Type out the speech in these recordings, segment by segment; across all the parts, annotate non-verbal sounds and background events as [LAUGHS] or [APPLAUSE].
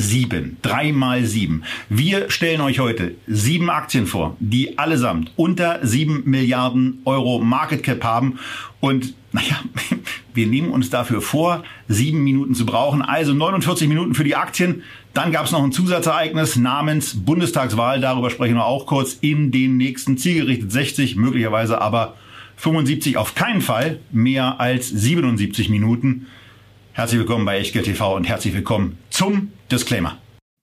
sieben, drei mal sieben. Wir stellen euch heute sieben Aktien vor, die allesamt unter sieben Milliarden Euro Market Cap haben. Und [LAUGHS] naja, wir nehmen uns dafür vor, sieben Minuten zu brauchen. Also 49 Minuten für die Aktien. Dann gab es noch ein Zusatzereignis namens Bundestagswahl. Darüber sprechen wir auch kurz in den nächsten zielgerichtet 60, möglicherweise aber 75 auf keinen Fall mehr als 77 Minuten. Herzlich willkommen bei Echtgeld TV und herzlich willkommen zum Disclaimer.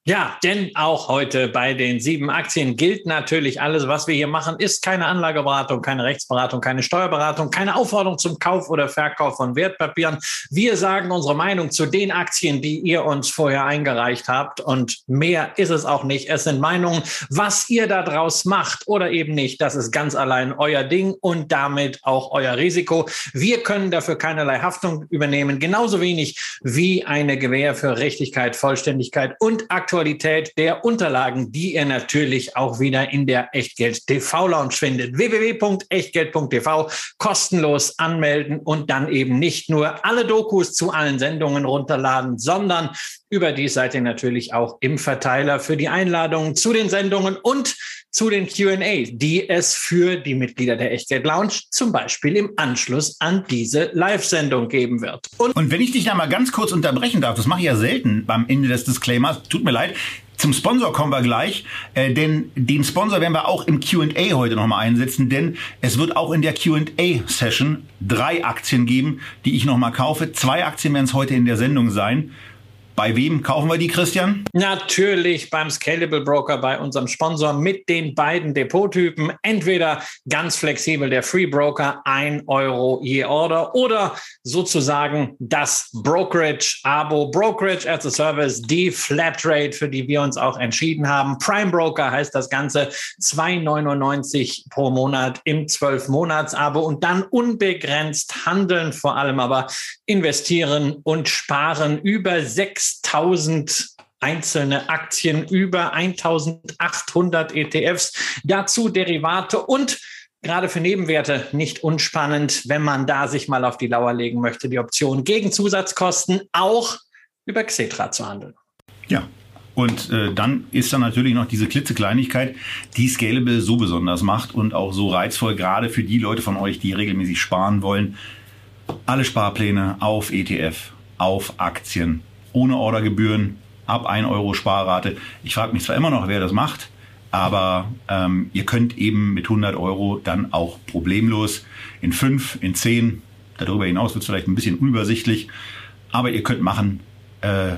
Ja, denn auch heute bei den sieben Aktien gilt natürlich alles, was wir hier machen, ist keine Anlageberatung, keine Rechtsberatung, keine Steuerberatung, keine Aufforderung zum Kauf oder Verkauf von Wertpapieren. Wir sagen unsere Meinung zu den Aktien, die ihr uns vorher eingereicht habt und mehr ist es auch nicht. Es sind Meinungen, was ihr daraus macht oder eben nicht. Das ist ganz allein euer Ding und damit auch euer Risiko. Wir können dafür keinerlei Haftung übernehmen, genauso wenig wie eine Gewähr für Richtigkeit, Vollständigkeit und Aktualität Aktualität der Unterlagen, die ihr natürlich auch wieder in der Echtgeld TV Lounge findet. www.echtgeld.tv kostenlos anmelden und dann eben nicht nur alle Dokus zu allen Sendungen runterladen, sondern Überdies seid ihr natürlich auch im Verteiler für die Einladungen zu den Sendungen und zu den Q&A, die es für die Mitglieder der Echtgeld Lounge zum Beispiel im Anschluss an diese Live-Sendung geben wird. Und, und wenn ich dich da mal ganz kurz unterbrechen darf, das mache ich ja selten beim Ende des Disclaimers, tut mir leid, zum Sponsor kommen wir gleich, äh, denn den Sponsor werden wir auch im Q&A heute nochmal einsetzen, denn es wird auch in der Q&A-Session drei Aktien geben, die ich nochmal kaufe. Zwei Aktien werden es heute in der Sendung sein. Bei wem kaufen wir die, Christian? Natürlich beim Scalable Broker, bei unserem Sponsor mit den beiden Depottypen. Entweder ganz flexibel der Free Broker, ein Euro je Order oder sozusagen das Brokerage Abo, Brokerage as a Service, die Flatrate, für die wir uns auch entschieden haben. Prime Broker heißt das Ganze 2,99 pro Monat im 12-Monats-Abo und dann unbegrenzt handeln, vor allem aber investieren und sparen über sechs 6000 einzelne Aktien, über 1800 ETFs, dazu Derivate und gerade für Nebenwerte nicht unspannend, wenn man da sich mal auf die Lauer legen möchte, die Option gegen Zusatzkosten auch über Xetra zu handeln. Ja, und äh, dann ist da natürlich noch diese klitzekleinigkeit, die Scalable so besonders macht und auch so reizvoll, gerade für die Leute von euch, die regelmäßig sparen wollen. Alle Sparpläne auf ETF, auf Aktien, ohne Ordergebühren, ab 1 Euro Sparrate. Ich frage mich zwar immer noch, wer das macht, aber ähm, ihr könnt eben mit 100 Euro dann auch problemlos in 5, in 10, darüber hinaus wird es vielleicht ein bisschen unübersichtlich, aber ihr könnt machen äh,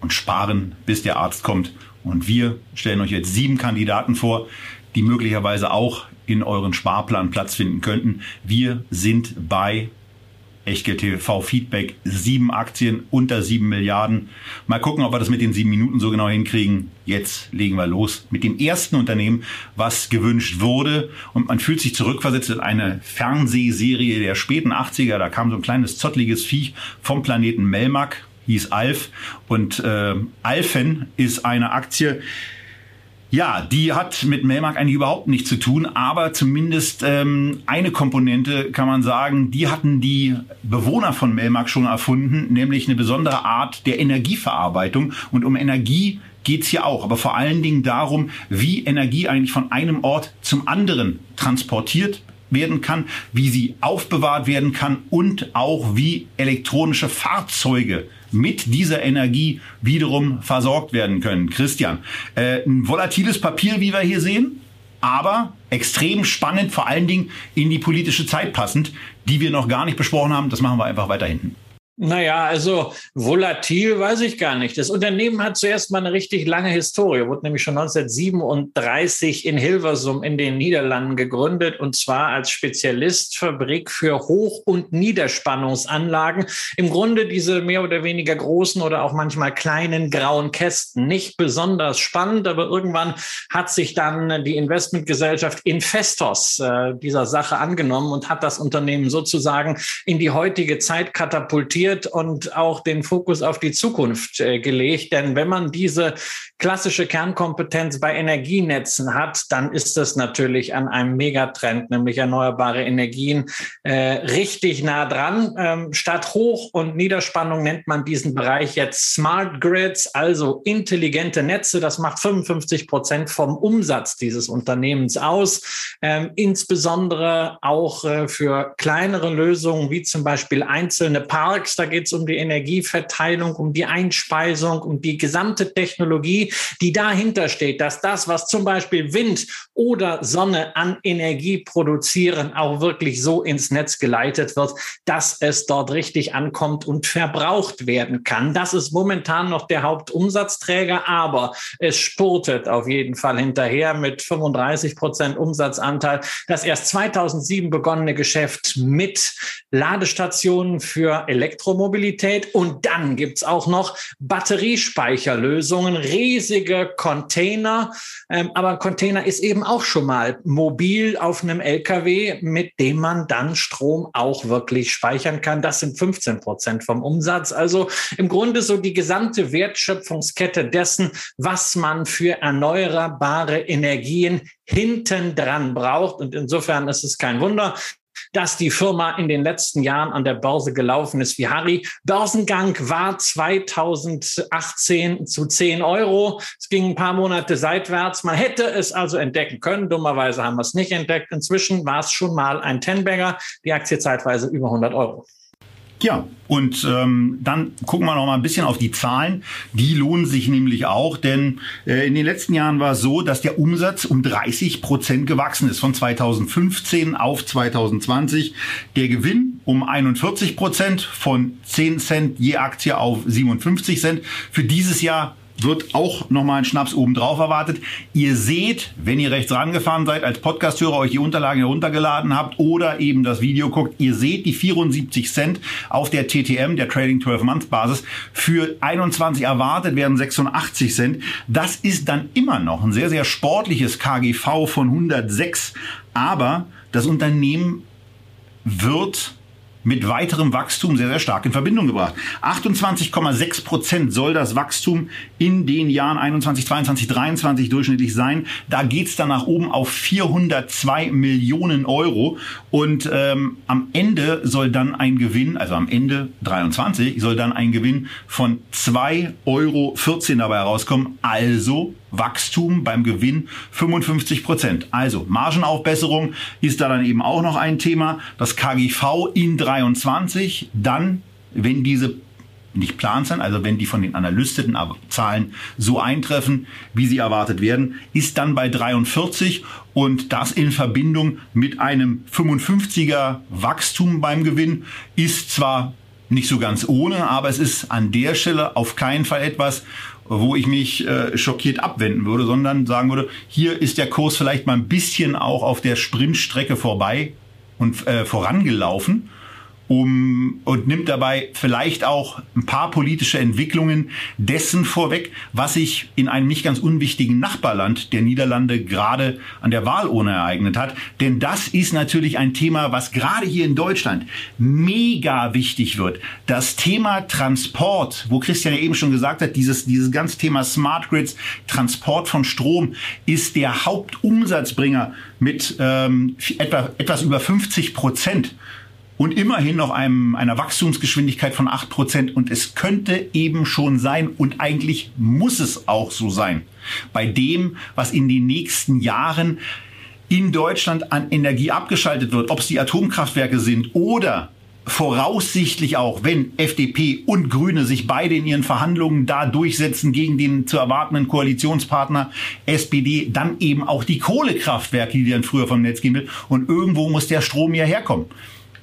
und sparen, bis der Arzt kommt. Und wir stellen euch jetzt sieben Kandidaten vor, die möglicherweise auch in euren Sparplan Platz finden könnten. Wir sind bei Echtgeld TV Feedback, sieben Aktien unter sieben Milliarden. Mal gucken, ob wir das mit den sieben Minuten so genau hinkriegen. Jetzt legen wir los mit dem ersten Unternehmen, was gewünscht wurde. Und man fühlt sich zurückversetzt in eine Fernsehserie der späten 80er. Da kam so ein kleines zottliges Viech vom Planeten Melmac, hieß Alf. Und äh, Alfen ist eine Aktie, ja, die hat mit Melmark eigentlich überhaupt nichts zu tun, aber zumindest ähm, eine Komponente kann man sagen, die hatten die Bewohner von Melmark schon erfunden, nämlich eine besondere Art der Energieverarbeitung. Und um Energie geht's hier auch, aber vor allen Dingen darum, wie Energie eigentlich von einem Ort zum anderen transportiert werden kann, wie sie aufbewahrt werden kann und auch wie elektronische Fahrzeuge mit dieser Energie wiederum versorgt werden können. Christian, äh, ein volatiles Papier, wie wir hier sehen, aber extrem spannend, vor allen Dingen in die politische Zeit passend, die wir noch gar nicht besprochen haben. Das machen wir einfach weiter hinten. Naja, also volatil weiß ich gar nicht. Das Unternehmen hat zuerst mal eine richtig lange Historie, wurde nämlich schon 1937 in Hilversum in den Niederlanden gegründet und zwar als Spezialistfabrik für Hoch- und Niederspannungsanlagen. Im Grunde diese mehr oder weniger großen oder auch manchmal kleinen grauen Kästen. Nicht besonders spannend, aber irgendwann hat sich dann die Investmentgesellschaft Infestos äh, dieser Sache angenommen und hat das Unternehmen sozusagen in die heutige Zeit katapultiert fokussiert und auch den Fokus auf die Zukunft äh, gelegt. Denn wenn man diese klassische Kernkompetenz bei Energienetzen hat, dann ist das natürlich an einem Megatrend, nämlich erneuerbare Energien, äh, richtig nah dran. Ähm, statt Hoch- und Niederspannung nennt man diesen Bereich jetzt Smart Grids, also intelligente Netze. Das macht 55 Prozent vom Umsatz dieses Unternehmens aus. Ähm, insbesondere auch äh, für kleinere Lösungen wie zum Beispiel einzelne Parks da geht es um die Energieverteilung, um die Einspeisung, um die gesamte Technologie, die dahinter steht, dass das, was zum Beispiel Wind oder Sonne an Energie produzieren, auch wirklich so ins Netz geleitet wird, dass es dort richtig ankommt und verbraucht werden kann. Das ist momentan noch der Hauptumsatzträger, aber es spurtet auf jeden Fall hinterher mit 35 Prozent Umsatzanteil. Das erst 2007 begonnene Geschäft mit Ladestationen für Elektro Elektromobilität. Und dann gibt es auch noch Batteriespeicherlösungen, riesige Container. Ähm, aber ein Container ist eben auch schon mal mobil auf einem LKW, mit dem man dann Strom auch wirklich speichern kann. Das sind 15 Prozent vom Umsatz. Also im Grunde so die gesamte Wertschöpfungskette dessen, was man für erneuerbare Energien hinten dran braucht. Und insofern ist es kein Wunder, dass die Firma in den letzten Jahren an der Börse gelaufen ist wie Harry. Börsengang war 2018 zu 10 Euro. Es ging ein paar Monate seitwärts. Man hätte es also entdecken können. Dummerweise haben wir es nicht entdeckt. Inzwischen war es schon mal ein Tenbagger. Die Aktie zeitweise über 100 Euro. Ja, und ähm, dann gucken wir noch mal ein bisschen auf die Zahlen. Die lohnen sich nämlich auch, denn äh, in den letzten Jahren war es so, dass der Umsatz um 30 Prozent gewachsen ist, von 2015 auf 2020. Der Gewinn um 41 Prozent, von 10 Cent je Aktie auf 57 Cent. Für dieses Jahr wird auch nochmal ein Schnaps obendrauf erwartet. Ihr seht, wenn ihr rechts rangefahren seid, als Podcasthörer euch die Unterlagen heruntergeladen habt oder eben das Video guckt, ihr seht die 74 Cent auf der TTM, der Trading 12 Month Basis. Für 21 erwartet werden 86 Cent. Das ist dann immer noch ein sehr, sehr sportliches KGV von 106. Aber das Unternehmen wird mit weiterem Wachstum sehr, sehr stark in Verbindung gebracht. 28,6 Prozent soll das Wachstum in den Jahren 21, 22, 23 durchschnittlich sein. Da geht's dann nach oben auf 402 Millionen Euro. Und ähm, am Ende soll dann ein Gewinn, also am Ende 23, soll dann ein Gewinn von 2,14 Euro dabei herauskommen. Also Wachstum beim Gewinn 55 Prozent. Also Margenaufbesserung ist da dann eben auch noch ein Thema. Das KGV in 23, dann, wenn diese nicht plant sind, also wenn die von den analystischen Zahlen so eintreffen, wie sie erwartet werden, ist dann bei 43 und das in Verbindung mit einem 55er Wachstum beim Gewinn ist zwar nicht so ganz ohne, aber es ist an der Stelle auf keinen Fall etwas, wo ich mich äh, schockiert abwenden würde, sondern sagen würde, hier ist der Kurs vielleicht mal ein bisschen auch auf der Sprintstrecke vorbei und äh, vorangelaufen um, und nimmt dabei vielleicht auch ein paar politische Entwicklungen dessen vorweg, was sich in einem nicht ganz unwichtigen Nachbarland der Niederlande gerade an der Wahlurne ereignet hat. Denn das ist natürlich ein Thema, was gerade hier in Deutschland mega wichtig wird. Das Thema Transport, wo Christian ja eben schon gesagt hat, dieses, dieses ganze Thema Smart Grids, Transport von Strom ist der Hauptumsatzbringer mit ähm, etwa, etwas über 50 Prozent und immerhin noch einem, einer Wachstumsgeschwindigkeit von acht Prozent. Und es könnte eben schon sein und eigentlich muss es auch so sein, bei dem, was in den nächsten Jahren in Deutschland an Energie abgeschaltet wird, ob es die Atomkraftwerke sind oder voraussichtlich auch, wenn FDP und Grüne sich beide in ihren Verhandlungen da durchsetzen gegen den zu erwartenden Koalitionspartner SPD, dann eben auch die Kohlekraftwerke, die dann früher vom Netz gehen will. Und irgendwo muss der Strom ja herkommen.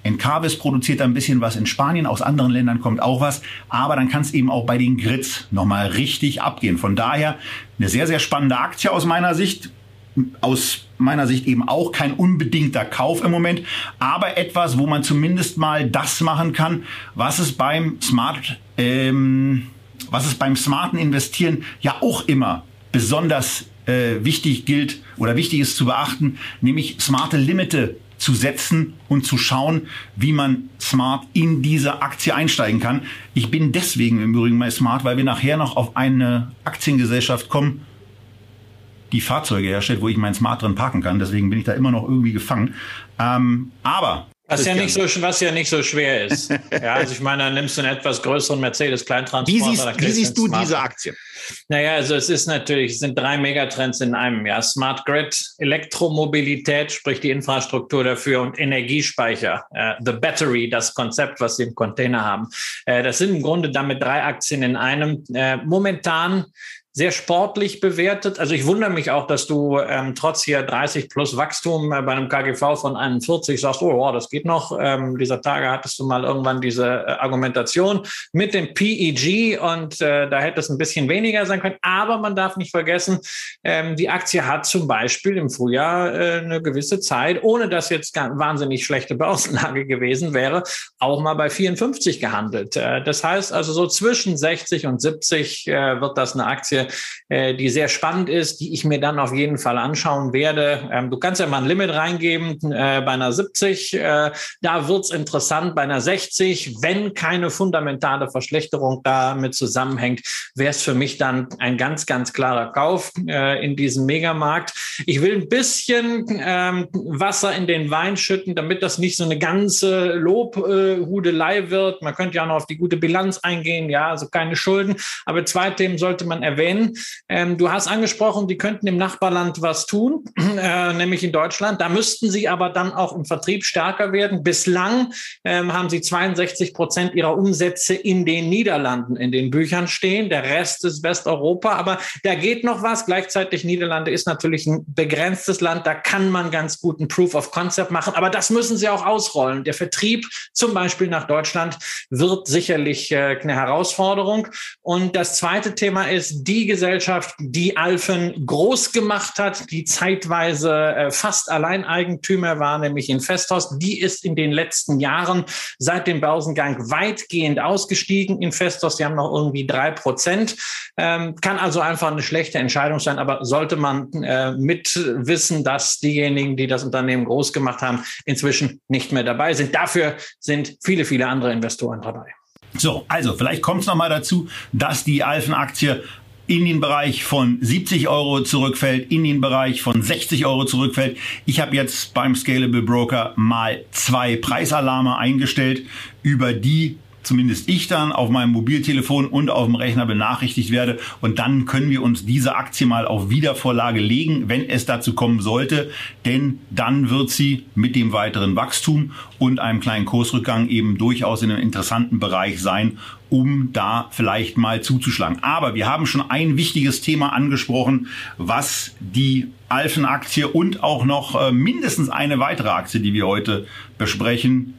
Encarvis produziert ein bisschen was in Spanien, aus anderen Ländern kommt auch was, aber dann kann es eben auch bei den Grits nochmal richtig abgehen. Von daher eine sehr, sehr spannende Aktie aus meiner Sicht. Aus meiner Sicht eben auch kein unbedingter Kauf im Moment, aber etwas, wo man zumindest mal das machen kann, was es beim Smart, ähm, was es beim smarten Investieren ja auch immer besonders äh, wichtig gilt oder wichtig ist zu beachten, nämlich smarte Limite zu setzen und zu schauen, wie man smart in diese Aktie einsteigen kann. Ich bin deswegen im Übrigen mal smart, weil wir nachher noch auf eine Aktiengesellschaft kommen, die Fahrzeuge herstellt, wo ich mein Smart drin parken kann. Deswegen bin ich da immer noch irgendwie gefangen. Ähm, aber was ja, nicht so, was ja nicht so schwer ist. [LAUGHS] ja, also ich meine, dann nimmst du einen etwas größeren Mercedes-Kleintransporter. Wie siehst, wie siehst du diese Aktie? Naja, also es ist natürlich, es sind drei Megatrends in einem. Ja, Smart Grid, Elektromobilität, sprich die Infrastruktur dafür und Energiespeicher. Uh, the Battery, das Konzept, was sie im Container haben. Uh, das sind im Grunde damit drei Aktien in einem. Uh, momentan sehr sportlich bewertet. Also ich wundere mich auch, dass du ähm, trotz hier 30 plus Wachstum äh, bei einem KGV von 41 sagst, oh, wow, das geht noch. Ähm, dieser Tage hattest du mal irgendwann diese äh, Argumentation mit dem PEG und äh, da hätte es ein bisschen weniger sein können. Aber man darf nicht vergessen, ähm, die Aktie hat zum Beispiel im Frühjahr äh, eine gewisse Zeit, ohne dass jetzt wahnsinnig schlechte Börsenlage gewesen wäre, auch mal bei 54 gehandelt. Äh, das heißt also so zwischen 60 und 70 äh, wird das eine Aktie, äh, die sehr spannend ist, die ich mir dann auf jeden Fall anschauen werde. Ähm, du kannst ja mal ein Limit reingeben äh, bei einer 70. Äh, da wird's interessant. Bei einer 60, wenn keine fundamentale Verschlechterung damit zusammenhängt, wäre es für mich dann ein ganz, ganz klarer Kauf äh, in diesem Megamarkt. Ich will ein bisschen ähm, Wasser in den Wein schütten, damit das nicht so eine ganze Lobhudelei wird. Man könnte ja noch auf die gute Bilanz eingehen, ja, also keine Schulden. Aber zwei Themen sollte man erwähnen erwähnen. Ähm, du hast angesprochen, die könnten im Nachbarland was tun, [CLEARS THROAT] äh, nämlich in Deutschland. Da müssten sie aber dann auch im Vertrieb stärker werden. Bislang ähm, haben sie 62 Prozent ihrer Umsätze in den Niederlanden in den Büchern stehen. Der Rest ist Westeuropa, aber da geht noch was. Gleichzeitig Niederlande ist natürlich ein begrenztes Land. Da kann man ganz gut ein Proof of Concept machen, aber das müssen sie auch ausrollen. Der Vertrieb zum Beispiel nach Deutschland wird sicherlich äh, eine Herausforderung. Und das zweite Thema ist die Gesellschaft, die Alphen groß gemacht hat, die zeitweise äh, fast Alleineigentümer war, nämlich Investos. Die ist in den letzten Jahren seit dem Börsengang weitgehend ausgestiegen. Investos, die haben noch irgendwie drei Prozent. Ähm, kann also einfach eine schlechte Entscheidung sein, aber sollte man äh, mit dass diejenigen, die das Unternehmen groß gemacht haben, inzwischen nicht mehr dabei sind. Dafür sind viele, viele andere Investoren dabei. So, also vielleicht kommt es nochmal dazu, dass die Alphen-Aktie in den Bereich von 70 Euro zurückfällt, in den Bereich von 60 Euro zurückfällt. Ich habe jetzt beim Scalable Broker mal zwei Preisalarme eingestellt, über die zumindest ich dann auf meinem Mobiltelefon und auf dem Rechner benachrichtigt werde. Und dann können wir uns diese Aktie mal auf Wiedervorlage legen, wenn es dazu kommen sollte. Denn dann wird sie mit dem weiteren Wachstum und einem kleinen Kursrückgang eben durchaus in einem interessanten Bereich sein, um da vielleicht mal zuzuschlagen. Aber wir haben schon ein wichtiges Thema angesprochen, was die Alphen-Aktie und auch noch äh, mindestens eine weitere Aktie, die wir heute besprechen,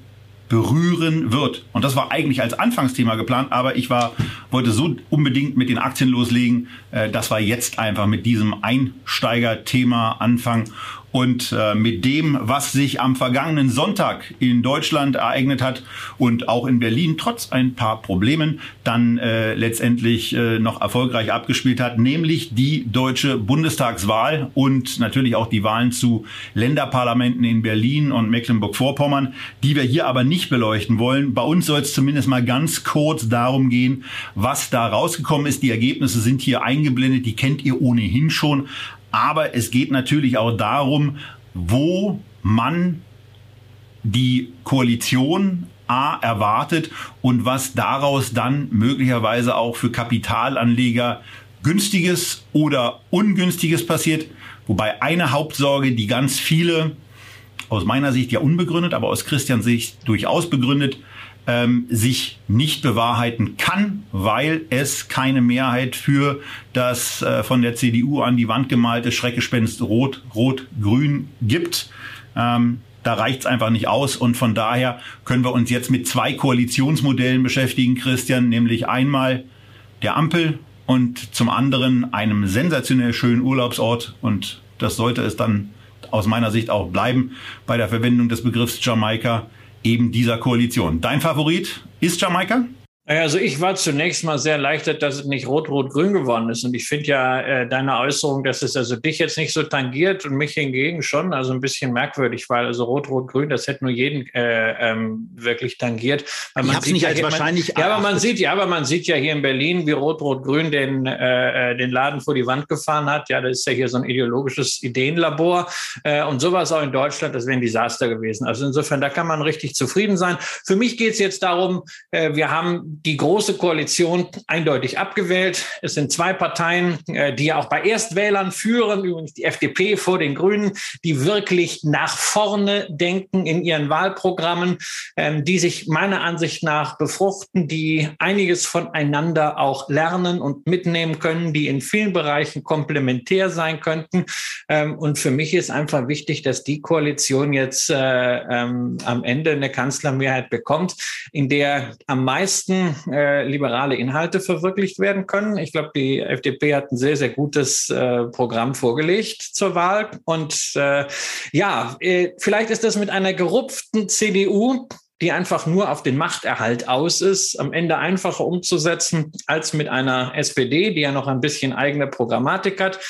berühren wird. Und das war eigentlich als Anfangsthema geplant, aber ich war, wollte so unbedingt mit den Aktien loslegen, äh, dass wir jetzt einfach mit diesem Einsteigerthema anfangen und äh, mit dem, was sich am vergangenen Sonntag in Deutschland ereignet hat und auch in Berlin trotz ein paar Problemen dann äh, letztendlich äh, noch erfolgreich abgespielt hat, nämlich die deutsche Bundestagswahl und natürlich auch die Wahlen zu Länderparlamenten in Berlin und Mecklenburg-Vorpommern, die wir hier aber nicht beleuchten wollen. Bei uns soll es zumindest mal ganz kurz darum gehen, was da rausgekommen ist. Die Ergebnisse sind hier eingeblendet, die kennt ihr ohnehin schon. Aber es geht natürlich auch darum, wo man die Koalition A erwartet und was daraus dann möglicherweise auch für Kapitalanleger günstiges oder ungünstiges passiert. Wobei eine Hauptsorge, die ganz viele aus meiner Sicht ja unbegründet, aber aus Christians Sicht durchaus begründet, ähm, sich nicht bewahrheiten kann, weil es keine Mehrheit für das äh, von der CDU an die Wand gemalte Schreckgespenst Rot, Rot, Grün gibt. Ähm, Da reicht's einfach nicht aus. Und von daher können wir uns jetzt mit zwei Koalitionsmodellen beschäftigen, Christian, nämlich einmal der Ampel und zum anderen einem sensationell schönen Urlaubsort. Und das sollte es dann aus meiner Sicht auch bleiben bei der Verwendung des Begriffs Jamaika, eben dieser Koalition. Dein Favorit ist Jamaika? Also ich war zunächst mal sehr erleichtert, dass es nicht rot-rot-grün geworden ist. Und ich finde ja äh, deine Äußerung, dass es also dich jetzt nicht so tangiert und mich hingegen schon, also ein bisschen merkwürdig, weil also rot-rot-grün, das hätte nur jeden äh, ähm, wirklich tangiert. Weil man sieht nicht ja, als wahrscheinlich. ja, aber man sieht ja, aber man sieht ja hier in Berlin, wie rot-rot-grün den äh, äh, den Laden vor die Wand gefahren hat. Ja, das ist ja hier so ein ideologisches Ideenlabor äh, und sowas auch in Deutschland. Das wäre ein Desaster gewesen. Also insofern, da kann man richtig zufrieden sein. Für mich geht es jetzt darum, äh, wir haben die große Koalition eindeutig abgewählt. Es sind zwei Parteien, äh, die ja auch bei Erstwählern führen, übrigens die FDP vor den Grünen, die wirklich nach vorne denken in ihren Wahlprogrammen, ähm, die sich meiner Ansicht nach befruchten, die einiges voneinander auch lernen und mitnehmen können, die in vielen Bereichen komplementär sein könnten. Ähm, und für mich ist einfach wichtig, dass die Koalition jetzt äh, ähm, am Ende eine Kanzlermehrheit bekommt, in der am meisten äh, liberale Inhalte verwirklicht werden können. Ich glaube, die FDP hat ein sehr, sehr gutes äh, Programm vorgelegt zur Wahl. Und äh, ja, äh, vielleicht ist das mit einer gerupften CDU die einfach nur auf den Machterhalt aus ist, am Ende einfacher umzusetzen als mit einer SPD, die ja noch ein bisschen eigene Programmatik hat.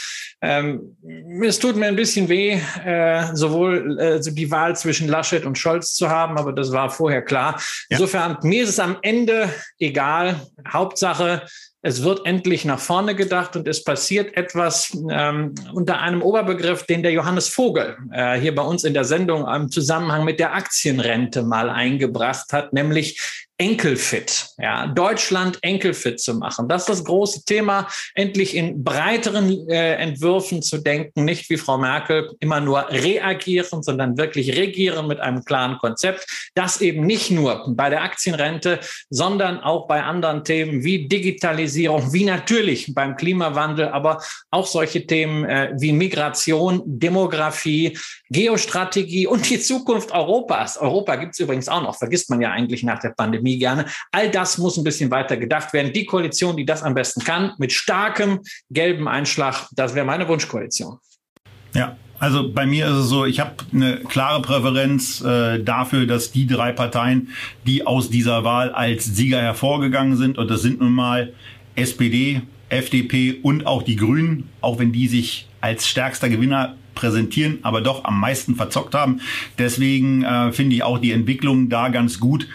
Ähm, es tut mir ein bisschen weh, äh, sowohl äh, die Wahl zwischen Laschet und Scholz zu haben, aber das war vorher klar. Insofern, mir ist es am Ende egal. Hauptsache, es wird endlich nach vorne gedacht und es passiert etwas ähm, unter einem Oberbegriff, den der Johannes Vogel äh, hier bei uns in der Sendung im Zusammenhang mit der Aktienrente mal eingebracht hat, nämlich enkelfit, ja, Deutschland enkelfit zu machen. Das ist das große Thema, endlich in breiteren äh, Entwürfen zu denken, nicht wie Frau Merkel immer nur reagieren, sondern wirklich regieren mit einem klaren Konzept, das eben nicht nur bei der Aktienrente, sondern auch bei anderen Themen wie Digitalisierung, wie natürlich beim Klimawandel, aber auch solche Themen äh, wie Migration, Demografie, Geostrategie und die Zukunft Europas. Europa gibt es übrigens auch noch, vergisst man ja eigentlich nach der Pandemie gerne. All das muss ein bisschen weiter gedacht werden. Die Koalition, die das am besten kann, mit starkem gelben Einschlag, das wäre meine Wunschkoalition. Ja, also bei mir ist es so, ich habe eine klare Präferenz äh, dafür, dass die drei Parteien, die aus dieser Wahl als Sieger hervorgegangen sind, und das sind nun mal SPD, FDP und auch die Grünen, auch wenn die sich als stärkster Gewinner präsentieren, aber doch am meisten verzockt haben. Deswegen äh, finde ich auch die Entwicklung da ganz gut,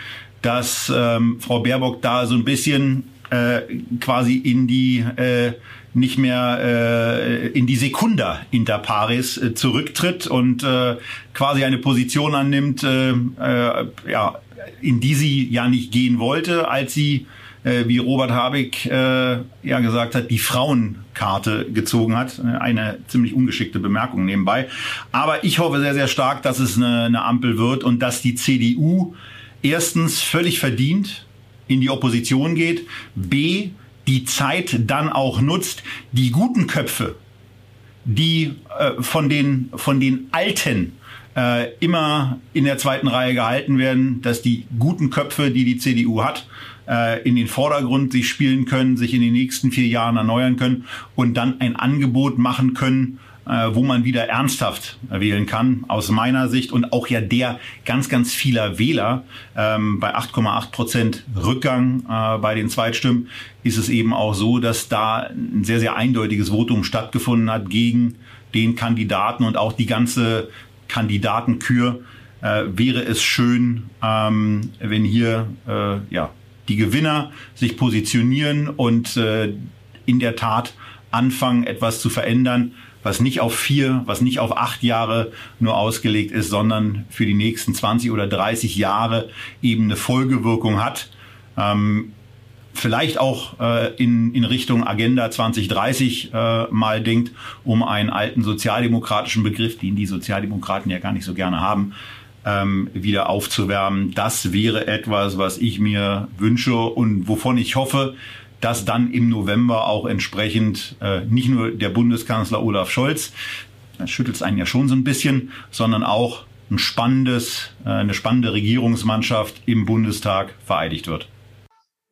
dass ähm, Frau Baerbock da so ein bisschen äh, quasi in die äh, nicht mehr äh, in die Sekunda inter pares äh, zurücktritt und äh, quasi eine Position annimmt, äh, äh, ja, in die sie ja nicht gehen wollte, als sie äh, wie Robert Habeck äh, ja gesagt hat, die Frauenkarte gezogen hat. Eine ziemlich ungeschickte Bemerkung nebenbei. Aber ich hoffe sehr, sehr stark, dass es eine, eine Ampel wird und dass die CDU erstens völlig verdient in die Opposition geht, b die Zeit dann auch nutzt, die guten Köpfe, die äh, von den von den Alten äh, immer in der zweiten Reihe gehalten werden, dass die guten Köpfe, die die CDU hat, äh, in den Vordergrund sich spielen können, sich in den nächsten vier Jahren erneuern können und dann ein Angebot machen können, wo man wieder ernsthaft wählen kann, aus meiner Sicht und auch ja der ganz, ganz vieler Wähler. Ähm, bei 8,8 Prozent Rückgang äh, bei den Zweitstimmen ist es eben auch so, dass da ein sehr, sehr eindeutiges Votum stattgefunden hat gegen den Kandidaten und auch die ganze Kandidatenkür. Äh, wäre es schön, ähm, wenn hier äh, ja die Gewinner sich positionieren und äh, in der Tat anfangen, etwas zu verändern, was nicht auf vier, was nicht auf acht Jahre nur ausgelegt ist, sondern für die nächsten 20 oder 30 Jahre eben eine Folgewirkung hat. Ähm, vielleicht auch äh, in, in Richtung Agenda 2030 äh, mal denkt, um einen alten sozialdemokratischen Begriff, den die Sozialdemokraten ja gar nicht so gerne haben, ähm, wieder aufzuwärmen. Das wäre etwas, was ich mir wünsche und wovon ich hoffe, dass dann im November auch entsprechend äh, nicht nur der Bundeskanzler Olaf Scholz, das schüttelt es einen ja schon so ein bisschen, sondern auch ein spannendes, äh, eine spannende Regierungsmannschaft im Bundestag vereidigt wird.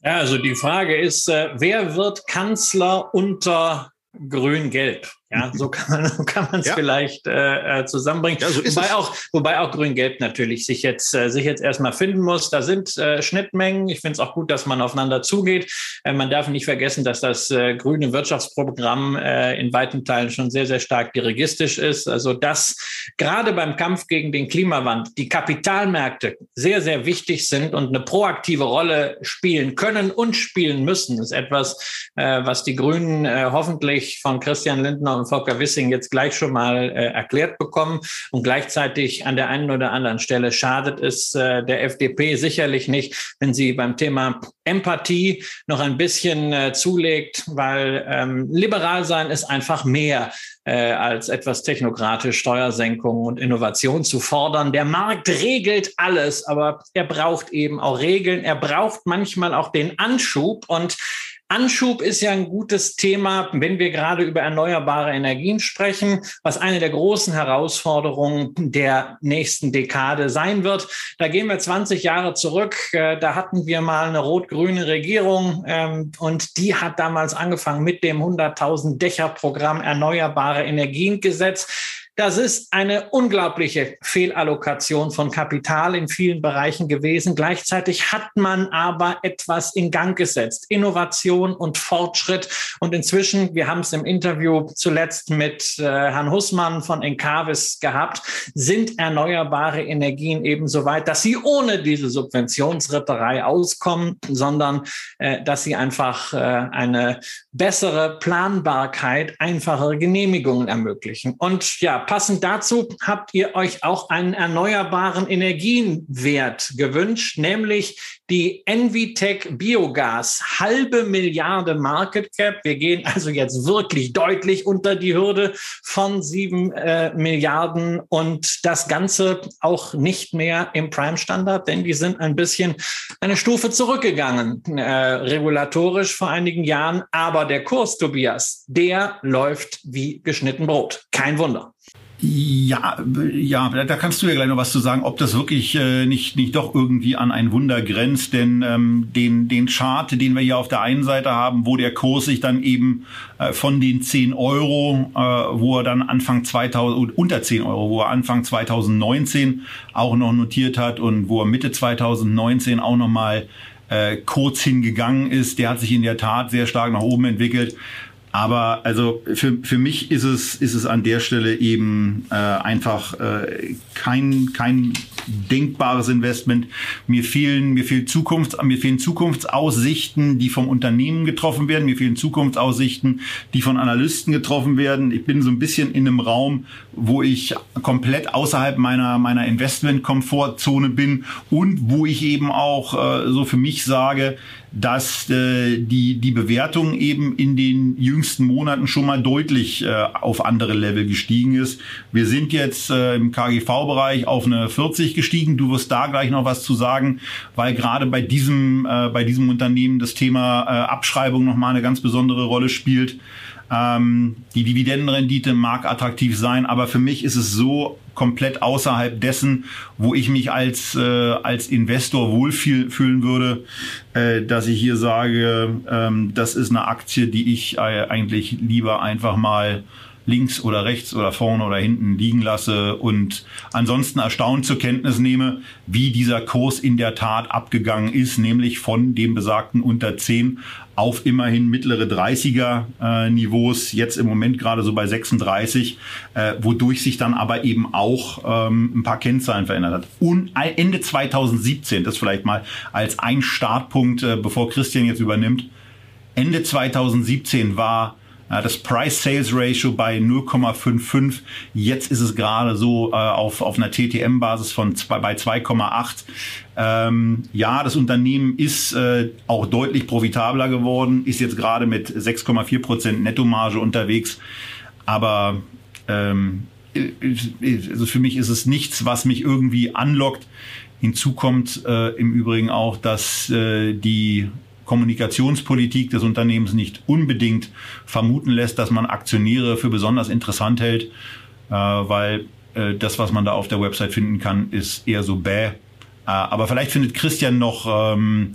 Ja, also die Frage ist, äh, wer wird Kanzler unter Grün-Gelb? Ja, so [LAUGHS] kann man kann man es ja. vielleicht äh, äh zusammenbringen. Ja, so wobei auch wobei auch Grün-Gelb natürlich sich jetzt äh, sich jetzt erstmal finden muss. Da sind äh, Schnittmengen. Ich finde es auch gut, dass man aufeinander zugeht. Äh, man darf nicht vergessen, dass das äh, grüne Wirtschaftsprogramm äh, in weiten Teilen schon sehr sehr stark dirigistisch ist. Also dass gerade beim Kampf gegen den Klimawandel die Kapitalmärkte sehr sehr wichtig sind und eine proaktive Rolle spielen können und spielen müssen, ist etwas, äh, was die Grünen äh, hoffentlich von Christian Lindner und Volker Wissing jetzt gleich schon mal äh, erklärt bekommen. Und gleichzeitig an der einen oder anderen Stelle schadet es äh, der FDP sicherlich nicht, wenn sie beim Thema Empathie noch ein bisschen äh, zulegt, weil ähm, liberal sein ist einfach mehr äh, als etwas technokratisch Steuersenkungen und Innovation zu fordern. Der Markt regelt alles, aber er braucht eben auch Regeln. Er braucht manchmal auch den Anschub und Anschub ist ja ein gutes Thema, wenn wir gerade über erneuerbare Energien sprechen, was eine der großen Herausforderungen der nächsten Dekade sein wird. Da gehen wir 20 Jahre zurück. Äh, da hatten wir mal eine rot-grüne Regierung ähm, und die hat damals angefangen mit dem 100.000 Dächer Programm Erneuerbare Energien Gesetz. Das ist eine unglaubliche Fehlallokation von Kapital in vielen Bereichen gewesen. Gleichzeitig hat man aber etwas in Gang gesetzt. Innovation und Fortschritt. Und inzwischen, wir haben es im Interview zuletzt mit äh, Herrn Hussmann von Encavis gehabt, sind erneuerbare Energien eben so weit, dass sie ohne diese Subventionsritterei auskommen, sondern äh, dass sie einfach äh, eine bessere Planbarkeit, einfachere Genehmigungen ermöglichen. Und ja, passend dazu habt ihr euch auch einen erneuerbaren Energienwert gewünscht, nämlich die Envitec Biogas. Halbe Milliarde Market Cap. Wir gehen also jetzt wirklich deutlich unter die Hürde von sieben äh, Milliarden und das Ganze auch nicht mehr im Prime Standard, denn die sind ein bisschen eine Stufe zurückgegangen, äh, regulatorisch vor einigen Jahren. Aber der Kurs, Tobias, der läuft wie geschnitten Brot. Kein Wunder. Ja, ja, da kannst du ja gleich noch was zu sagen, ob das wirklich äh, nicht, nicht doch irgendwie an ein Wunder grenzt. Denn ähm, den, den Chart, den wir hier auf der einen Seite haben, wo der Kurs sich dann eben äh, von den 10 Euro, äh, wo er dann Anfang 2000, unter 10 Euro, wo er Anfang 2019 auch noch notiert hat und wo er Mitte 2019 auch noch mal äh, kurz hingegangen ist, der hat sich in der Tat sehr stark nach oben entwickelt. Aber also für, für mich ist es, ist es an der Stelle eben äh, einfach äh, kein, kein denkbares Investment. Mir fehlen, mir fehlen Zukunfts, mir fehlen Zukunftsaussichten, die vom Unternehmen getroffen werden. Mir fehlen Zukunftsaussichten, die von Analysten getroffen werden. Ich bin so ein bisschen in einem Raum, wo ich komplett außerhalb meiner, meiner Investment-Komfortzone bin und wo ich eben auch äh, so für mich sage, dass äh, die, die Bewertung eben in den jüngsten Monaten schon mal deutlich äh, auf andere Level gestiegen ist. Wir sind jetzt äh, im KGV-Bereich auf eine 40 gestiegen. Du wirst da gleich noch was zu sagen, weil gerade bei diesem, äh, bei diesem Unternehmen das Thema äh, Abschreibung nochmal eine ganz besondere Rolle spielt. Ähm, die Dividendenrendite mag attraktiv sein, aber für mich ist es so komplett außerhalb dessen, wo ich mich als, äh, als Investor wohlfühlen würde, äh, dass ich hier sage, ähm, das ist eine Aktie, die ich äh, eigentlich lieber einfach mal links oder rechts oder vorne oder hinten liegen lasse und ansonsten erstaunt zur Kenntnis nehme, wie dieser Kurs in der Tat abgegangen ist, nämlich von dem besagten unter 10 auf immerhin mittlere 30er äh, Niveaus, jetzt im Moment gerade so bei 36, äh, wodurch sich dann aber eben auch ähm, ein paar Kennzahlen verändert hat. Und Ende 2017, das vielleicht mal als ein Startpunkt, äh, bevor Christian jetzt übernimmt, Ende 2017 war das Price-Sales-Ratio bei 0,55. Jetzt ist es gerade so äh, auf, auf einer TTM-Basis von zwei, bei 2,8. Ähm, ja, das Unternehmen ist äh, auch deutlich profitabler geworden, ist jetzt gerade mit 6,4 Prozent Nettomarge unterwegs. Aber ähm, also für mich ist es nichts, was mich irgendwie anlockt. Hinzu kommt äh, im Übrigen auch, dass äh, die Kommunikationspolitik des Unternehmens nicht unbedingt vermuten lässt, dass man Aktionäre für besonders interessant hält, äh, weil äh, das, was man da auf der Website finden kann, ist eher so bäh. Äh, aber vielleicht findet Christian noch ähm,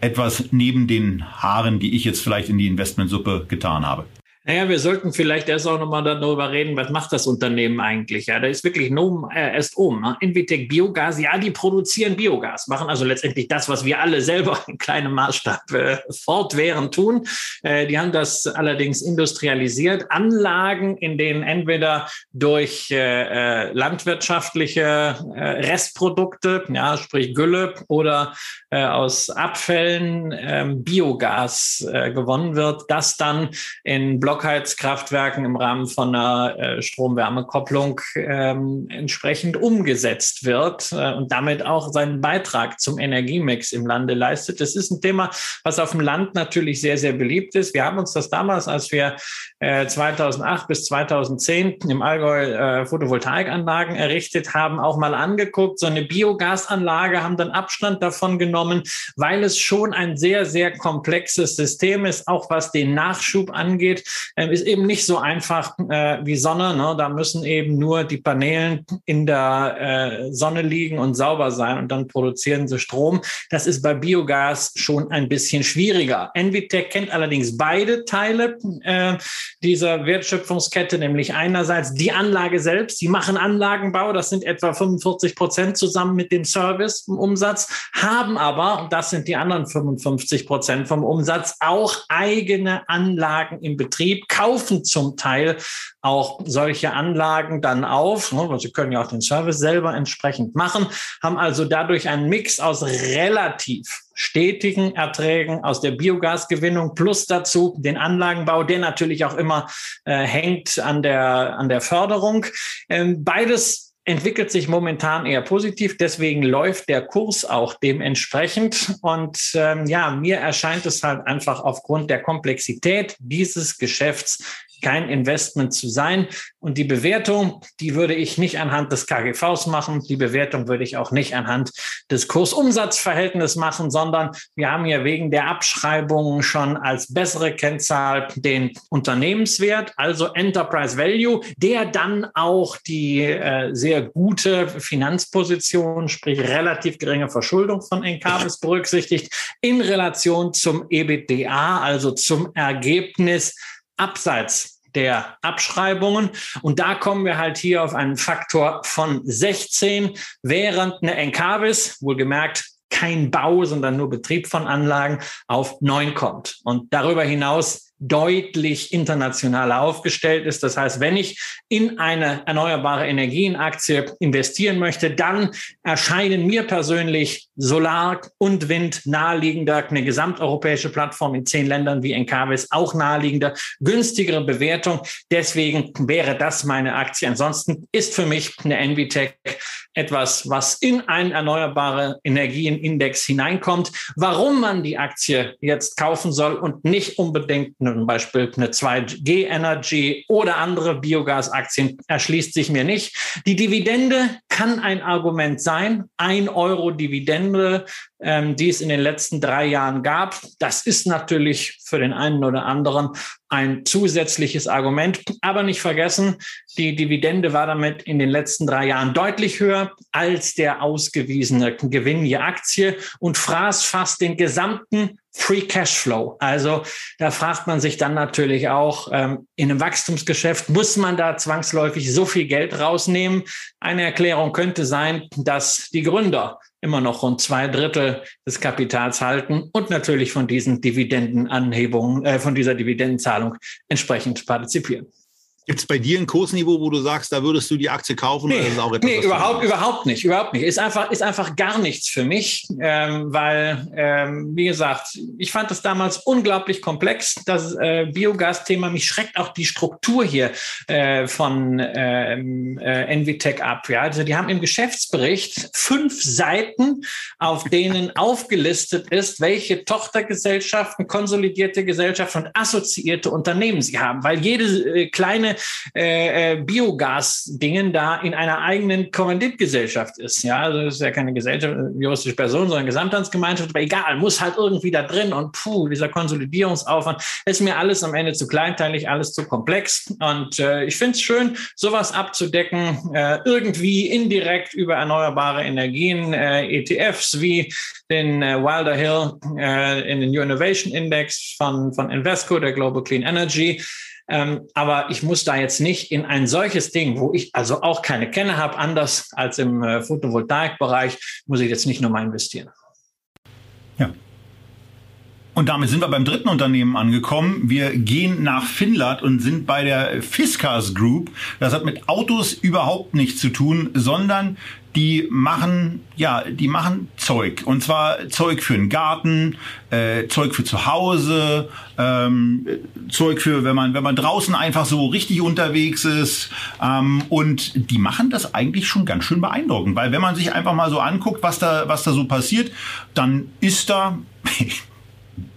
etwas neben den Haaren, die ich jetzt vielleicht in die Investmentsuppe getan habe. Naja, wir sollten vielleicht erst auch nochmal darüber reden, was macht das Unternehmen eigentlich? Ja, da ist wirklich nur äh, erst um. Ne? Invitec Biogas, ja, die produzieren Biogas, machen also letztendlich das, was wir alle selber [LAUGHS] in kleinem Maßstab äh, fortwährend tun. Äh, die haben das allerdings industrialisiert. Anlagen, in denen entweder durch äh, äh landwirtschaftliche äh, Restprodukte, ja, sprich Gülle oder äh, aus Abfällen äh, Biogas gewonnen wird, das dann in Block Blockheizkraftwerken im Rahmen von einer äh, Strom-Wärme-Kopplung ähm, entsprechend umgesetzt wird äh, und damit auch seinen Beitrag zum Energiemix im Lande leistet. Das ist ein Thema, was auf dem Land natürlich sehr, sehr beliebt ist. Wir haben uns das damals, als wir äh, 2008 bis 2010 im Allgäu äh, Photovoltaikanlagen errichtet haben, auch mal angeguckt. So eine Biogasanlage haben dann Abstand davon genommen, weil es schon ein sehr, sehr komplexes System ist, auch was den Nachschub angeht äh, ist eben nicht so einfach äh, wie Sonne. Ne? Da müssen eben nur die Paneelen in der äh, Sonne liegen und sauber sein und dann produzieren sie Strom. Das ist bei Biogas schon ein bisschen schwieriger. Envitec kennt allerdings beide Teile äh, dieser Wertschöpfungskette, nämlich einerseits die Anlage selbst. Sie machen Anlagenbau, das sind etwa 45 Prozent zusammen mit dem Service im Umsatz, haben aber, und das sind die anderen 55 Prozent vom Umsatz, auch eigene Anlagen im Betrieb Betrieb, kaufen zum Teil auch solche Anlagen dann auf. Ne, sie können ja auch den Service selber entsprechend machen, haben also dadurch einen Mix aus relativ stetigen Erträgen aus der Biogasgewinnung plus dazu den Anlagenbau, der natürlich auch immer äh, hängt an der, an der Förderung. Ähm, beides entwickelt sich momentan eher positiv. Deswegen läuft der Kurs auch dementsprechend. Und ähm, ja, mir erscheint es halt einfach aufgrund der Komplexität dieses Geschäfts kein Investment zu sein. Und die Bewertung, die würde ich nicht anhand des KGVs machen. Die Bewertung würde ich auch nicht anhand des Kursumsatzverhältnisses machen, sondern wir haben ja wegen der Abschreibungen schon als bessere Kennzahl den Unternehmenswert, also Enterprise Value, der dann auch die äh, sehr gute Finanzposition, sprich relativ geringe Verschuldung von Encarvis berücksichtigt, in Relation zum EBITDA, also zum Ergebnis abseits der Abschreibungen. Und da kommen wir halt hier auf einen Faktor von 16, während eine Encarvis, wohlgemerkt kein Bau, sondern nur Betrieb von Anlagen, auf 9 kommt. Und darüber hinaus deutlich internationaler aufgestellt ist. Das heißt, wenn ich in eine erneuerbare Energienaktie investieren möchte, dann erscheinen mir persönlich Solar und Wind naheliegender, eine gesamteuropäische Plattform in zehn Ländern wie Encarvis auch naheliegender, günstigere Bewertung. Deswegen wäre das meine Aktie. Ansonsten ist für mich eine Envitec etwas, was in einen erneuerbare Energienindex hineinkommt. Warum man die Aktie jetzt kaufen soll und nicht unbedingt zum Beispiel eine 2G Energy oder andere Biogasaktien erschließt sich mir nicht. Die Dividende kann ein Argument sein. Ein Euro Dividende, ähm, die es in den letzten drei Jahren gab. Das ist natürlich für den einen oder anderen ein zusätzliches Argument. Aber nicht vergessen, die Dividende war damit in den letzten drei Jahren deutlich höher als der ausgewiesene Gewinn je Aktie und fraß fast den gesamten Free Cashflow. Also da fragt man sich dann natürlich auch, ähm, in einem Wachstumsgeschäft muss man da zwangsläufig so viel Geld rausnehmen. Eine Erklärung könnte sein, dass die Gründer immer noch rund zwei Drittel des Kapitals halten und natürlich von diesen Dividendenanhebungen, äh, von dieser Dividendenzahlung entsprechend partizipieren. Gibt es bei dir ein Kursniveau, wo du sagst, da würdest du die Aktie kaufen? Nee, etwas, nee überhaupt, überhaupt nicht. Überhaupt nicht. Ist einfach, ist einfach gar nichts für mich, ähm, weil, ähm, wie gesagt, ich fand das damals unglaublich komplex. Das äh, Biogas-Thema, mich schreckt auch die Struktur hier äh, von ähm, äh, Envitec ab. Ja? Also die haben im Geschäftsbericht fünf Seiten, auf denen [LAUGHS] aufgelistet ist, welche Tochtergesellschaften, konsolidierte Gesellschaften und assoziierte Unternehmen sie haben, weil jede äh, kleine äh, äh, Biogas-Dingen da in einer eigenen Kommanditgesellschaft ist. Ja, also das ist ja keine Gesellschaft, juristische Person, sondern Gesamthandsgemeinschaft, aber egal, muss halt irgendwie da drin und puh, dieser Konsolidierungsaufwand ist mir alles am Ende zu kleinteilig, alles zu komplex. Und äh, ich finde es schön, sowas abzudecken, äh, irgendwie indirekt über erneuerbare Energien, äh, ETFs wie den äh, Wilder Hill äh, in den New Innovation Index von, von Invesco, der Global Clean Energy. Ähm, aber ich muss da jetzt nicht in ein solches Ding, wo ich also auch keine Kenne habe, anders als im äh, Photovoltaikbereich, muss ich jetzt nicht nochmal investieren. Ja. Und damit sind wir beim dritten Unternehmen angekommen. Wir gehen nach Finnland und sind bei der Fiskars Group. Das hat mit Autos überhaupt nichts zu tun, sondern die machen, ja, die machen Zeug. Und zwar Zeug für den Garten, äh, Zeug für zu Hause, ähm, Zeug für, wenn man, wenn man draußen einfach so richtig unterwegs ist. Ähm, und die machen das eigentlich schon ganz schön beeindruckend. Weil wenn man sich einfach mal so anguckt, was da, was da so passiert, dann ist da, [LAUGHS]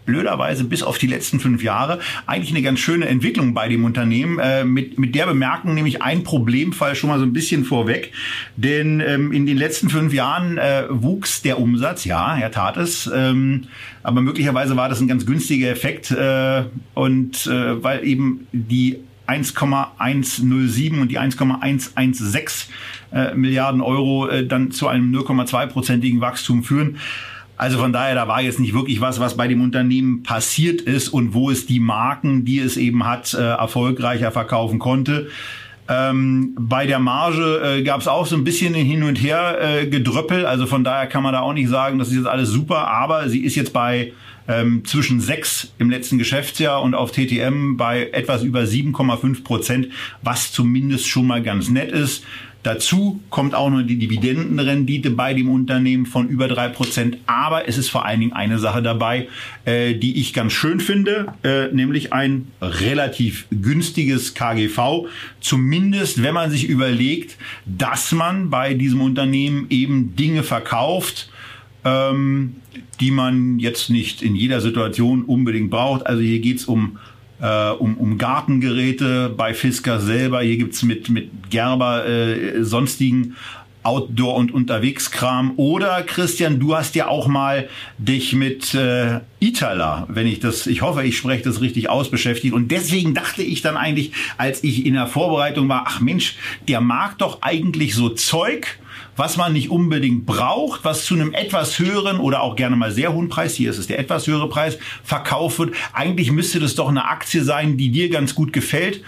blöderweise bis auf die letzten fünf Jahre eigentlich eine ganz schöne Entwicklung bei dem Unternehmen. Äh, mit, mit der Bemerkung nämlich ein Problemfall schon mal so ein bisschen vorweg. Denn ähm, in den letzten fünf Jahren äh, wuchs der Umsatz, ja, er tat es. Ähm, aber möglicherweise war das ein ganz günstiger Effekt. Äh, und äh, weil eben die 1,107 und die 1,116 äh, Milliarden Euro äh, dann zu einem 0,2-prozentigen Wachstum führen. Also von daher, da war jetzt nicht wirklich was, was bei dem Unternehmen passiert ist und wo es die Marken, die es eben hat, äh, erfolgreicher verkaufen konnte. Ähm, bei der Marge äh, gab es auch so ein bisschen hin und her äh, gedröppel. Also von daher kann man da auch nicht sagen, das ist jetzt alles super. Aber sie ist jetzt bei ähm, zwischen 6 im letzten Geschäftsjahr und auf TTM bei etwas über 7,5 Prozent, was zumindest schon mal ganz nett ist. Dazu kommt auch noch die Dividendenrendite bei dem Unternehmen von über drei Prozent. Aber es ist vor allen Dingen eine Sache dabei, äh, die ich ganz schön finde, äh, nämlich ein relativ günstiges KGV. Zumindest wenn man sich überlegt, dass man bei diesem Unternehmen eben Dinge verkauft, ähm, die man jetzt nicht in jeder Situation unbedingt braucht. Also hier geht's um äh, um, um Gartengeräte bei Fisker selber. Hier gibt's mit, mit Gerber äh, sonstigen Outdoor- und Unterwegskram. Oder Christian, du hast ja auch mal dich mit äh, Itala, wenn ich das, ich hoffe, ich spreche das richtig aus, beschäftigt. Und deswegen dachte ich dann eigentlich, als ich in der Vorbereitung war, ach Mensch, der mag doch eigentlich so Zeug, was man nicht unbedingt braucht, was zu einem etwas höheren oder auch gerne mal sehr hohen Preis, hier ist es der etwas höhere Preis, verkauft wird. Eigentlich müsste das doch eine Aktie sein, die dir ganz gut gefällt.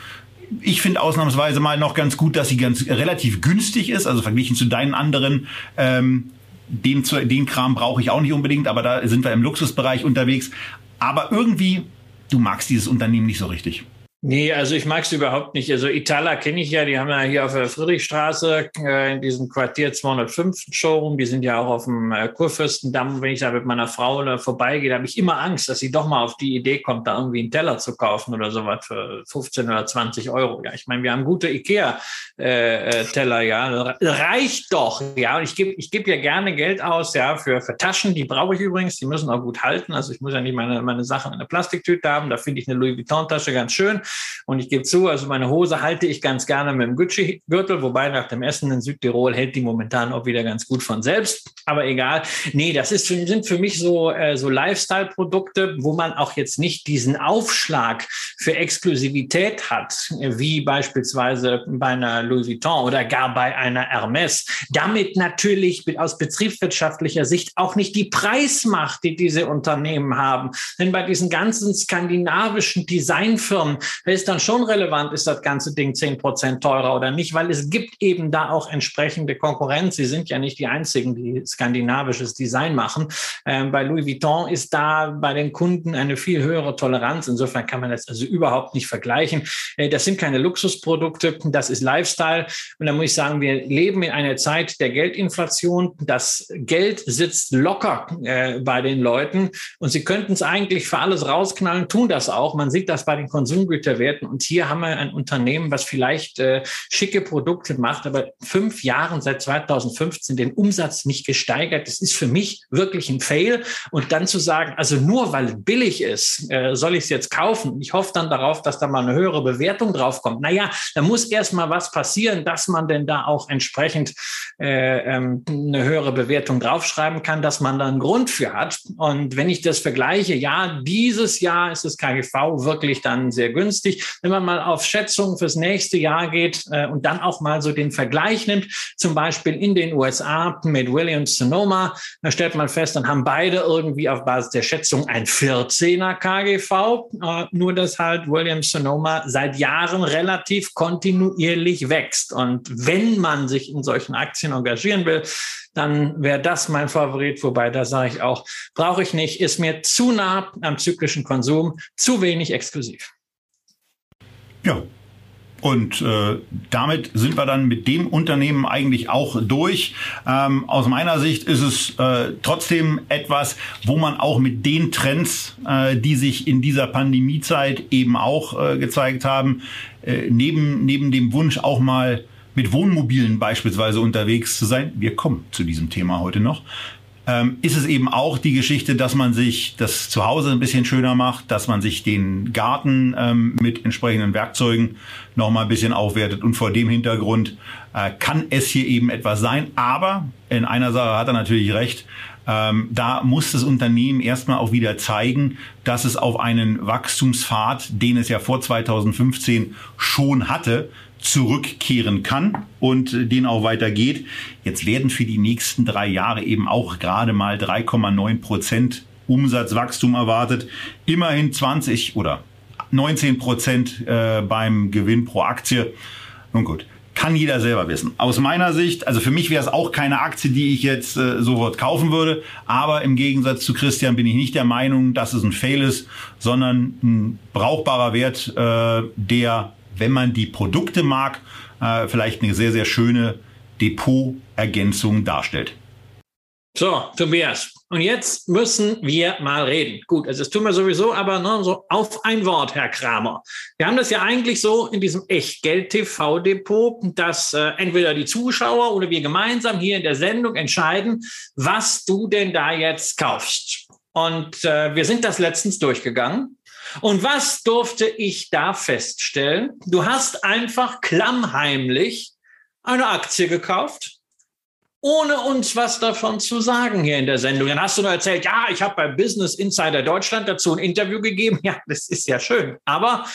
Ich finde ausnahmsweise mal noch ganz gut, dass sie ganz relativ günstig ist, also verglichen zu deinen anderen. Ähm, den, den Kram brauche ich auch nicht unbedingt, aber da sind wir im Luxusbereich unterwegs. Aber irgendwie, du magst dieses Unternehmen nicht so richtig. Nee, also ich mag es überhaupt nicht. Also Itala kenne ich ja, die haben ja hier auf der Friedrichstraße äh, in diesem Quartier 205 Showroom, die sind ja auch auf dem äh, Kurfürstendamm. Wenn ich da mit meiner Frau da vorbeigehe, da habe ich immer Angst, dass sie doch mal auf die Idee kommt, da irgendwie einen Teller zu kaufen oder sowas für 15 oder 20 Euro. Ja, ich meine, wir haben gute Ikea-Teller, äh, ja, reicht doch. Ja, und ich gebe ich geb ja gerne Geld aus, ja, für, für Taschen, die brauche ich übrigens, die müssen auch gut halten. Also ich muss ja nicht meine, meine Sachen in einer Plastiktüte haben, da finde ich eine Louis Vuitton-Tasche ganz schön. Und ich gebe zu, also meine Hose halte ich ganz gerne mit dem Gucci-Gürtel, wobei nach dem Essen in Südtirol hält die momentan auch wieder ganz gut von selbst. Aber egal. Nee, das ist, sind für mich so, äh, so Lifestyle-Produkte, wo man auch jetzt nicht diesen Aufschlag für Exklusivität hat, wie beispielsweise bei einer Louis Vuitton oder gar bei einer Hermes. Damit natürlich aus betriebswirtschaftlicher Sicht auch nicht die Preismacht, die diese Unternehmen haben. Denn bei diesen ganzen skandinavischen Designfirmen, ist dann schon relevant, ist das ganze Ding zehn Prozent teurer oder nicht, weil es gibt eben da auch entsprechende Konkurrenz. Sie sind ja nicht die einzigen, die skandinavisches Design machen. Ähm, bei Louis Vuitton ist da bei den Kunden eine viel höhere Toleranz. Insofern kann man das also überhaupt nicht vergleichen. Äh, das sind keine Luxusprodukte, das ist Lifestyle. Und da muss ich sagen, wir leben in einer Zeit der Geldinflation. Das Geld sitzt locker äh, bei den Leuten und sie könnten es eigentlich für alles rausknallen, tun das auch. Man sieht das bei den Konsumgütern Werten. Und hier haben wir ein Unternehmen, was vielleicht äh, schicke Produkte macht, aber fünf Jahren seit 2015 den Umsatz nicht gesteigert. Das ist für mich wirklich ein Fail. Und dann zu sagen, also nur weil es billig ist, äh, soll ich es jetzt kaufen. Ich hoffe dann darauf, dass da mal eine höhere Bewertung draufkommt. Naja, da muss erst mal was passieren, dass man denn da auch entsprechend äh, ähm, eine höhere Bewertung draufschreiben kann, dass man da einen Grund für hat. Und wenn ich das vergleiche, ja, dieses Jahr ist das KGV wirklich dann sehr günstig. Wenn man mal auf Schätzungen fürs nächste Jahr geht äh, und dann auch mal so den Vergleich nimmt, zum Beispiel in den USA mit Williams Sonoma, da stellt man fest, dann haben beide irgendwie auf Basis der Schätzung ein 14er KGV, äh, nur dass halt Williams Sonoma seit Jahren relativ kontinuierlich wächst. Und wenn man sich in solchen Aktien engagieren will, dann wäre das mein Favorit. Wobei, da sage ich auch, brauche ich nicht, ist mir zu nah am zyklischen Konsum, zu wenig exklusiv. Ja, und äh, damit sind wir dann mit dem Unternehmen eigentlich auch durch. Ähm, aus meiner Sicht ist es äh, trotzdem etwas, wo man auch mit den Trends, äh, die sich in dieser Pandemiezeit eben auch äh, gezeigt haben, äh, neben, neben dem Wunsch auch mal mit Wohnmobilen beispielsweise unterwegs zu sein, wir kommen zu diesem Thema heute noch, ähm, ist es eben auch die Geschichte, dass man sich das Zuhause ein bisschen schöner macht, dass man sich den Garten ähm, mit entsprechenden Werkzeugen noch mal ein bisschen aufwertet. Und vor dem Hintergrund äh, kann es hier eben etwas sein. Aber in einer Sache hat er natürlich recht. Ähm, da muss das Unternehmen erstmal auch wieder zeigen, dass es auf einen Wachstumspfad, den es ja vor 2015 schon hatte, zurückkehren kann und den auch weitergeht. Jetzt werden für die nächsten drei Jahre eben auch gerade mal 3,9 Prozent Umsatzwachstum erwartet. Immerhin 20 oder 19 Prozent äh, beim Gewinn pro Aktie. Nun gut, kann jeder selber wissen. Aus meiner Sicht, also für mich wäre es auch keine Aktie, die ich jetzt äh, sofort kaufen würde. Aber im Gegensatz zu Christian bin ich nicht der Meinung, dass es ein Fail ist, sondern ein brauchbarer Wert, äh, der wenn man die Produkte mag, äh, vielleicht eine sehr, sehr schöne Depotergänzung darstellt. So, Tobias. Und jetzt müssen wir mal reden. Gut, also das tun wir sowieso, aber ne, so auf ein Wort, Herr Kramer. Wir haben das ja eigentlich so in diesem Echtgeld-TV-Depot, dass äh, entweder die Zuschauer oder wir gemeinsam hier in der Sendung entscheiden, was du denn da jetzt kaufst. Und äh, wir sind das letztens durchgegangen. Und was durfte ich da feststellen? Du hast einfach klammheimlich eine Aktie gekauft, ohne uns was davon zu sagen hier in der Sendung. Dann hast du nur erzählt, ja, ich habe bei Business Insider Deutschland dazu ein Interview gegeben. [LAUGHS] Ja, das ist ja schön. Aber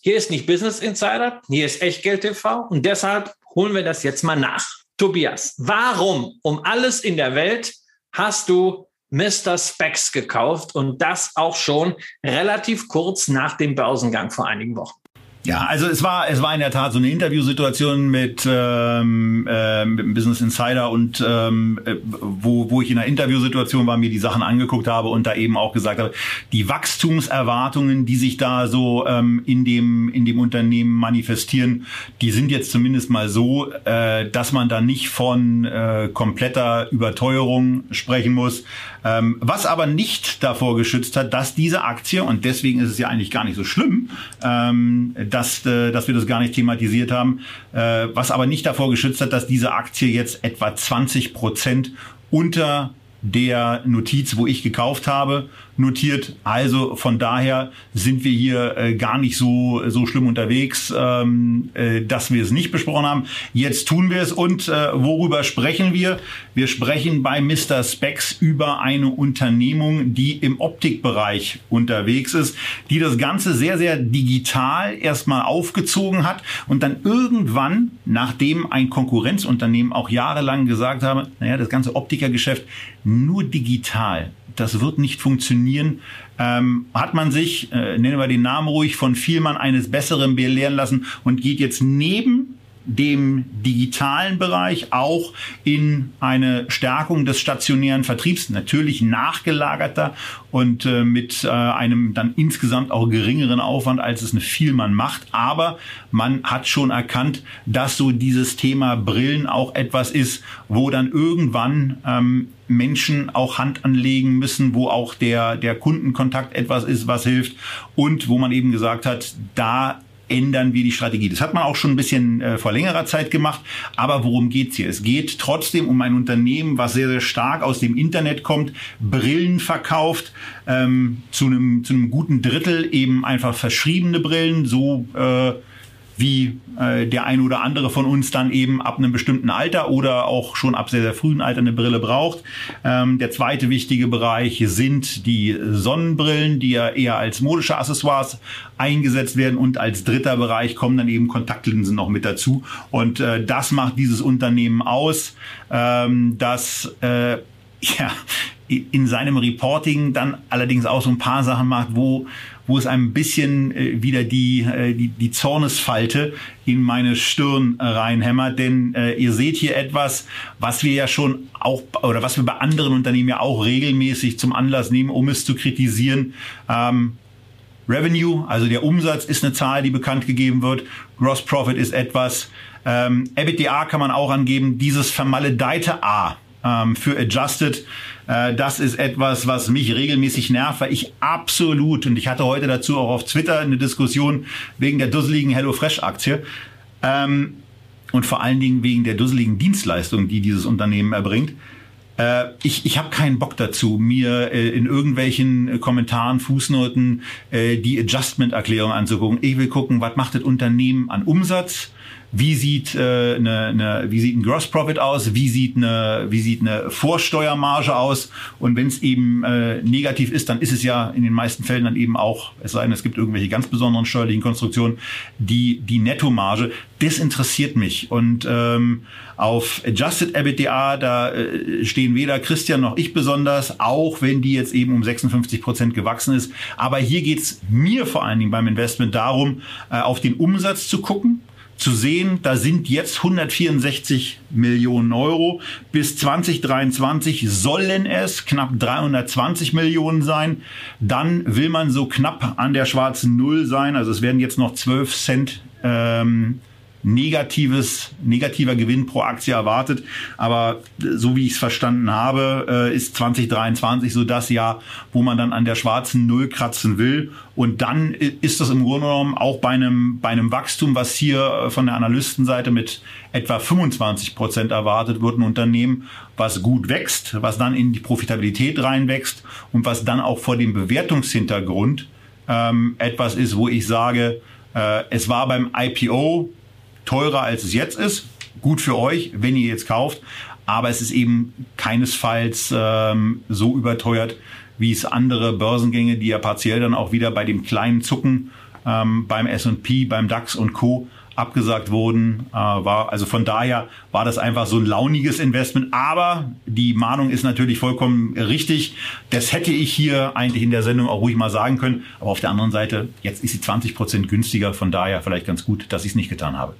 hier ist nicht Business Insider, hier ist Echtgeld TV und deshalb holen wir das jetzt mal nach. Tobias, warum um alles in der Welt hast du Mr. Specs gekauft und das auch schon relativ kurz nach dem Börsengang vor einigen Wochen. Ja, also es war es war in der Tat so eine Interviewsituation mit, ähm, äh, Business Insider und ähm, äh, wo wo ich in einer Interviewsituation war, mir die Sachen angeguckt habe und da eben auch gesagt habe, die Wachstumserwartungen, die sich da so ähm, in dem in dem Unternehmen manifestieren, die sind jetzt zumindest mal so, äh, dass man da nicht von äh, kompletter Überteuerung sprechen muss. Ähm, was aber nicht davor geschützt hat, dass diese Aktie und deswegen ist es ja eigentlich gar nicht so schlimm. Ähm, dass, äh, dass wir das gar nicht thematisiert haben, äh, was aber nicht davor geschützt hat, dass diese Aktie jetzt etwa 20 Prozent unter der Notiz, wo ich gekauft habe, notiert. Also von daher sind wir hier äh, gar nicht so, so schlimm unterwegs, ähm, äh, dass wir es nicht besprochen haben. Jetzt tun wir es und äh, worüber sprechen wir? Wir sprechen bei Mr. Specs über eine Unternehmung, die im Optikbereich unterwegs ist, die das Ganze sehr, sehr digital erstmal aufgezogen hat und dann irgendwann, nachdem ein Konkurrenzunternehmen auch jahrelang gesagt habe, naja, das ganze Optikergeschäft nur digital. Das wird nicht funktionieren. Ähm, hat man sich, äh, nennen wir den Namen ruhig, von Vielmann eines Besseren belehren lassen und geht jetzt neben dem digitalen Bereich, auch in eine Stärkung des stationären Vertriebs, natürlich nachgelagerter und äh, mit äh, einem dann insgesamt auch geringeren Aufwand, als es eine Vielmann macht. Aber man hat schon erkannt, dass so dieses Thema Brillen auch etwas ist, wo dann irgendwann ähm, Menschen auch Hand anlegen müssen, wo auch der, der Kundenkontakt etwas ist, was hilft und wo man eben gesagt hat, da ändern wir die Strategie. Das hat man auch schon ein bisschen äh, vor längerer Zeit gemacht. Aber worum geht's hier? Es geht trotzdem um ein Unternehmen, was sehr, sehr stark aus dem Internet kommt, Brillen verkauft, ähm, zu, einem, zu guten Drittel eben einfach verschriebene Brillen, so äh, wie äh, der ein oder andere von uns dann eben ab einem bestimmten Alter oder auch schon ab sehr, sehr frühen Alter eine Brille braucht. Ähm, der zweite wichtige Bereich sind die Sonnenbrillen, die ja eher als modische Accessoires eingesetzt werden und als dritter Bereich kommen dann eben Kontaktlinsen noch mit dazu. Und äh, das macht dieses Unternehmen aus, ähm, dass äh, [LAUGHS] ja, in seinem Reporting dann allerdings auch so ein paar Sachen macht, wo wo es ein bisschen äh, wieder die, äh, die, die Zornesfalte in meine Stirn äh, reinhämmert. Denn äh, ihr seht hier etwas, was wir ja schon auch oder was wir bei anderen Unternehmen ja auch regelmäßig zum Anlass nehmen, um es zu kritisieren. Ähm, Revenue, also der Umsatz, ist eine Zahl, die bekannt gegeben wird. Gross Profit ist etwas. Ähm, EBITDA kann man auch angeben. Dieses vermaledeite A ähm, für Adjusted äh, das ist etwas, was mich regelmäßig nervt, weil ich absolut, und ich hatte heute dazu auch auf Twitter eine Diskussion wegen der dusseligen HelloFresh-Aktie, ähm, und vor allen Dingen wegen der dusseligen Dienstleistung, die dieses Unternehmen erbringt. Äh, ich ich habe keinen Bock dazu, mir äh, in irgendwelchen Kommentaren, Fußnoten äh, die Adjustment-Erklärung anzugucken. Ich will gucken, was macht das Unternehmen an Umsatz, wie sieht, äh, eine, eine, wie sieht ein Gross Profit aus, wie sieht eine, wie sieht eine Vorsteuermarge aus? Und wenn es eben äh, negativ ist, dann ist es ja in den meisten Fällen dann eben auch, es sei denn, es gibt irgendwelche ganz besonderen steuerlichen Konstruktionen, die, die Nettomarge, das interessiert mich. Und ähm, auf Adjusted EBITDA, da äh, stehen weder Christian noch ich besonders, auch wenn die jetzt eben um 56 Prozent gewachsen ist. Aber hier geht's mir vor allen Dingen beim Investment darum, äh, auf den Umsatz zu gucken zu sehen, da sind jetzt 164 Millionen Euro. Bis 2023 sollen es knapp 320 Millionen sein. Dann will man so knapp an der schwarzen Null sein. Also es werden jetzt noch 12 Cent ähm, negatives, negativer Gewinn pro Aktie erwartet. Aber so wie ich es verstanden habe, äh, ist 2023 so das Jahr, wo man dann an der schwarzen Null kratzen will. Und dann ist das im Grunde genommen auch bei einem, bei einem Wachstum, was hier von der Analystenseite mit etwa 25 Prozent erwartet wird, ein Unternehmen, was gut wächst, was dann in die Profitabilität reinwächst und was dann auch vor dem Bewertungshintergrund ähm, etwas ist, wo ich sage, äh, es war beim IPO teurer als es jetzt ist. Gut für euch, wenn ihr jetzt kauft. Aber es ist eben keinesfalls ähm, so überteuert, wie es andere Börsengänge, die ja partiell dann auch wieder bei dem kleinen Zucken ähm, beim S&P, beim DAX und Co abgesagt wurden, äh, war also von daher war das einfach so ein launiges Investment. Aber die Mahnung ist natürlich vollkommen richtig. Das hätte ich hier eigentlich in der Sendung auch ruhig mal sagen können. Aber auf der anderen Seite, jetzt ist sie 20 Prozent günstiger. Von daher vielleicht ganz gut, dass ich es nicht getan habe.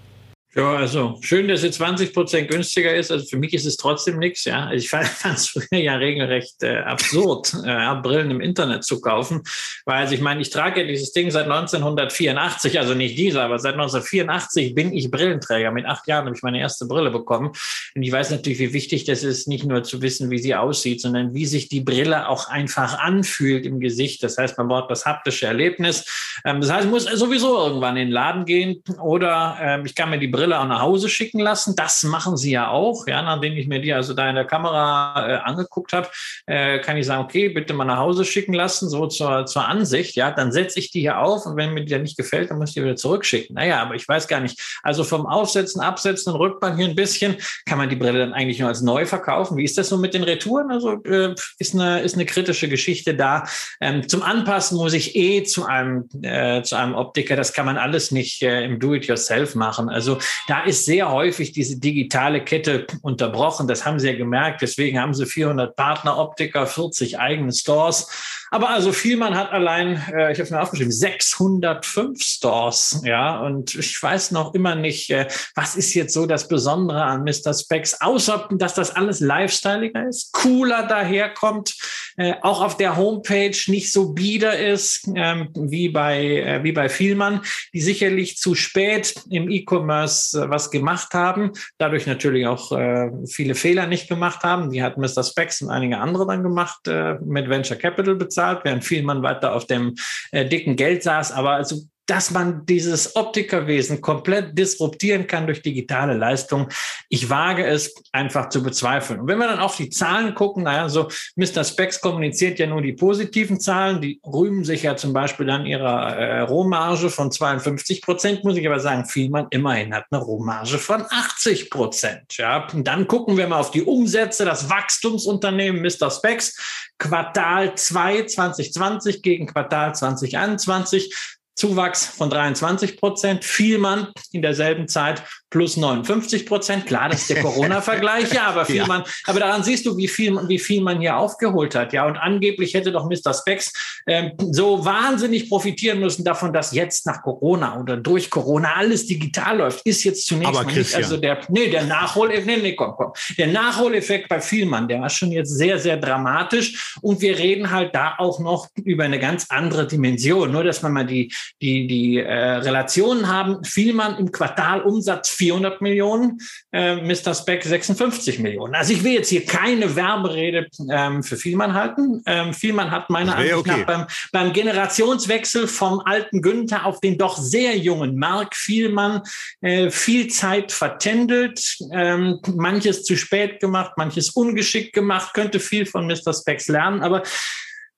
Ja, also schön, dass es 20 Prozent günstiger ist. Also für mich ist es trotzdem nichts. Ja, also ich [LAUGHS] fand es früher ja regelrecht äh, absurd, äh, Brillen im Internet zu kaufen, weil also ich meine, ich trage ja dieses Ding seit 1984, also nicht dieser, aber seit 1984 bin ich Brillenträger. Mit acht Jahren habe ich meine erste Brille bekommen. Und ich weiß natürlich, wie wichtig das ist, nicht nur zu wissen, wie sie aussieht, sondern wie sich die Brille auch einfach anfühlt im Gesicht. Das heißt, man braucht das haptische Erlebnis. Ähm, das heißt, ich muss sowieso irgendwann in den Laden gehen oder ähm, ich kann mir die Brille Brille auch nach Hause schicken lassen. Das machen sie ja auch. Ja, nachdem ich mir die also da in der Kamera äh, angeguckt habe, äh, kann ich sagen, okay, bitte mal nach Hause schicken lassen, so zur, zur Ansicht. Ja, dann setze ich die hier auf und wenn mir die dann nicht gefällt, dann muss ich die wieder zurückschicken. Naja, aber ich weiß gar nicht. Also vom Aufsetzen, Absetzen und Rückbank hier ein bisschen, kann man die Brille dann eigentlich nur als neu verkaufen. Wie ist das so mit den Retouren? Also äh, ist, eine, ist eine kritische Geschichte da. Ähm, zum Anpassen muss ich eh zu einem, äh, zu einem Optiker. Das kann man alles nicht äh, im Do-it-yourself machen. Also da ist sehr häufig diese digitale Kette unterbrochen. Das haben sie ja gemerkt. Deswegen haben sie 400 Partneroptiker, 40 eigene Stores. Aber also Vielmann hat allein, äh, ich habe es mir aufgeschrieben, 605 Stores. Ja, und ich weiß noch immer nicht, äh, was ist jetzt so das Besondere an Mr. Specs, außer dass das alles lifestyleiger ist, cooler daherkommt, äh, auch auf der Homepage nicht so bieder ist ähm, wie bei äh, wie bei Vielmann, die sicherlich zu spät im E-Commerce äh, was gemacht haben, dadurch natürlich auch äh, viele Fehler nicht gemacht haben. Die hat Mr. Specs und einige andere dann gemacht äh, mit Venture Capital bezahlt bezahlt, während Vielmann weiter auf dem äh, dicken Geld saß. Aber also dass man dieses Optikerwesen komplett disruptieren kann durch digitale Leistung. Ich wage es einfach zu bezweifeln. Und wenn wir dann auf die Zahlen gucken, naja, so Mr. Specs kommuniziert ja nur die positiven Zahlen. Die rühmen sich ja zum Beispiel an ihrer äh, Rohmarge von 52 Prozent, muss ich aber sagen, Vielmann immerhin hat eine Rohmarge von 80 Prozent. Ja, und dann gucken wir mal auf die Umsätze, das Wachstumsunternehmen Mr. Specs Quartal 2 2020 gegen Quartal 2021. Zuwachs von 23 Prozent, Vielmann in derselben Zeit plus 59 Prozent. Klar, das ist der [LAUGHS] Corona-Vergleich, ja, aber viel ja. aber daran siehst du, wie viel, wie viel man hier aufgeholt hat, ja. Und angeblich hätte doch Mr. Specs ähm, so wahnsinnig profitieren müssen davon, dass jetzt nach Corona oder durch Corona alles digital läuft. Ist jetzt zunächst aber mal nicht, also der, nee, der Nachholeffekt, nee, nee, komm, komm. Der Nachholeffekt bei Vielmann, der war schon jetzt sehr, sehr dramatisch. Und wir reden halt da auch noch über eine ganz andere Dimension. Nur, dass man mal die, die, die äh, Relationen haben. Vielmann im Quartal Umsatz 400 Millionen, äh, Mr. Speck 56 Millionen. Also ich will jetzt hier keine Werberede ähm, für Vielmann halten. Ähm, Vielmann hat meiner Ansicht okay. nach beim, beim Generationswechsel vom alten Günther auf den doch sehr jungen Mark Vielmann äh, viel Zeit vertändelt, ähm, manches zu spät gemacht, manches ungeschickt gemacht, könnte viel von Mr. Specs lernen, aber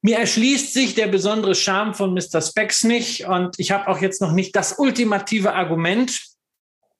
mir erschließt sich der besondere Charme von Mr. Specs nicht und ich habe auch jetzt noch nicht das ultimative Argument,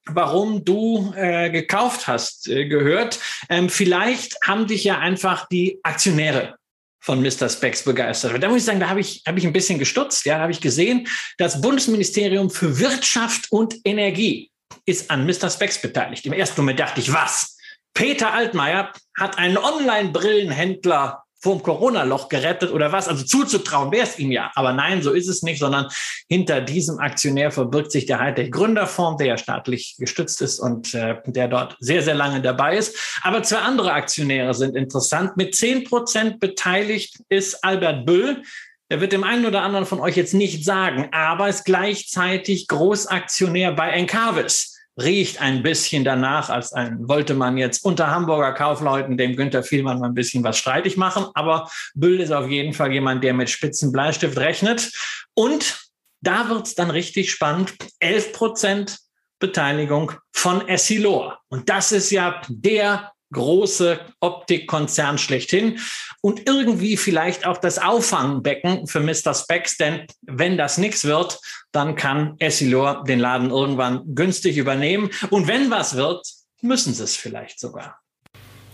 warum du äh, gekauft hast, äh, gehört. Ähm, vielleicht haben dich ja einfach die Aktionäre von Mr. Specs begeistert. Da muss ich sagen, da habe ich, hab ich ein bisschen gestutzt. Ja, da habe ich gesehen, das Bundesministerium für Wirtschaft und Energie ist an Mr. Specs beteiligt. Im ersten Moment dachte ich, was? Peter Altmaier hat einen Online-Brillenhändler vom Corona-Loch gerettet oder was. Also zuzutrauen wäre es ihm ja. Aber nein, so ist es nicht, sondern hinter diesem Aktionär verbirgt sich der Hightech Gründerfonds, der ja staatlich gestützt ist und äh, der dort sehr, sehr lange dabei ist. Aber zwei andere Aktionäre sind interessant. Mit zehn Prozent beteiligt ist Albert Büll. Der wird dem einen oder anderen von euch jetzt nicht sagen, aber ist gleichzeitig Großaktionär bei Encarvis riecht ein bisschen danach, als ein, wollte man jetzt unter Hamburger Kaufleuten dem Günther Vielmann mal ein bisschen was streitig machen. Aber Büll ist auf jeden Fall jemand, der mit spitzen Bleistift rechnet. Und da wird's dann richtig spannend. 11 Prozent Beteiligung von Essilor. Und das ist ja der große Optikkonzern schlechthin und irgendwie vielleicht auch das Auffangbecken für Mr. Specs, denn wenn das nichts wird, dann kann Essilor den Laden irgendwann günstig übernehmen und wenn was wird, müssen sie es vielleicht sogar.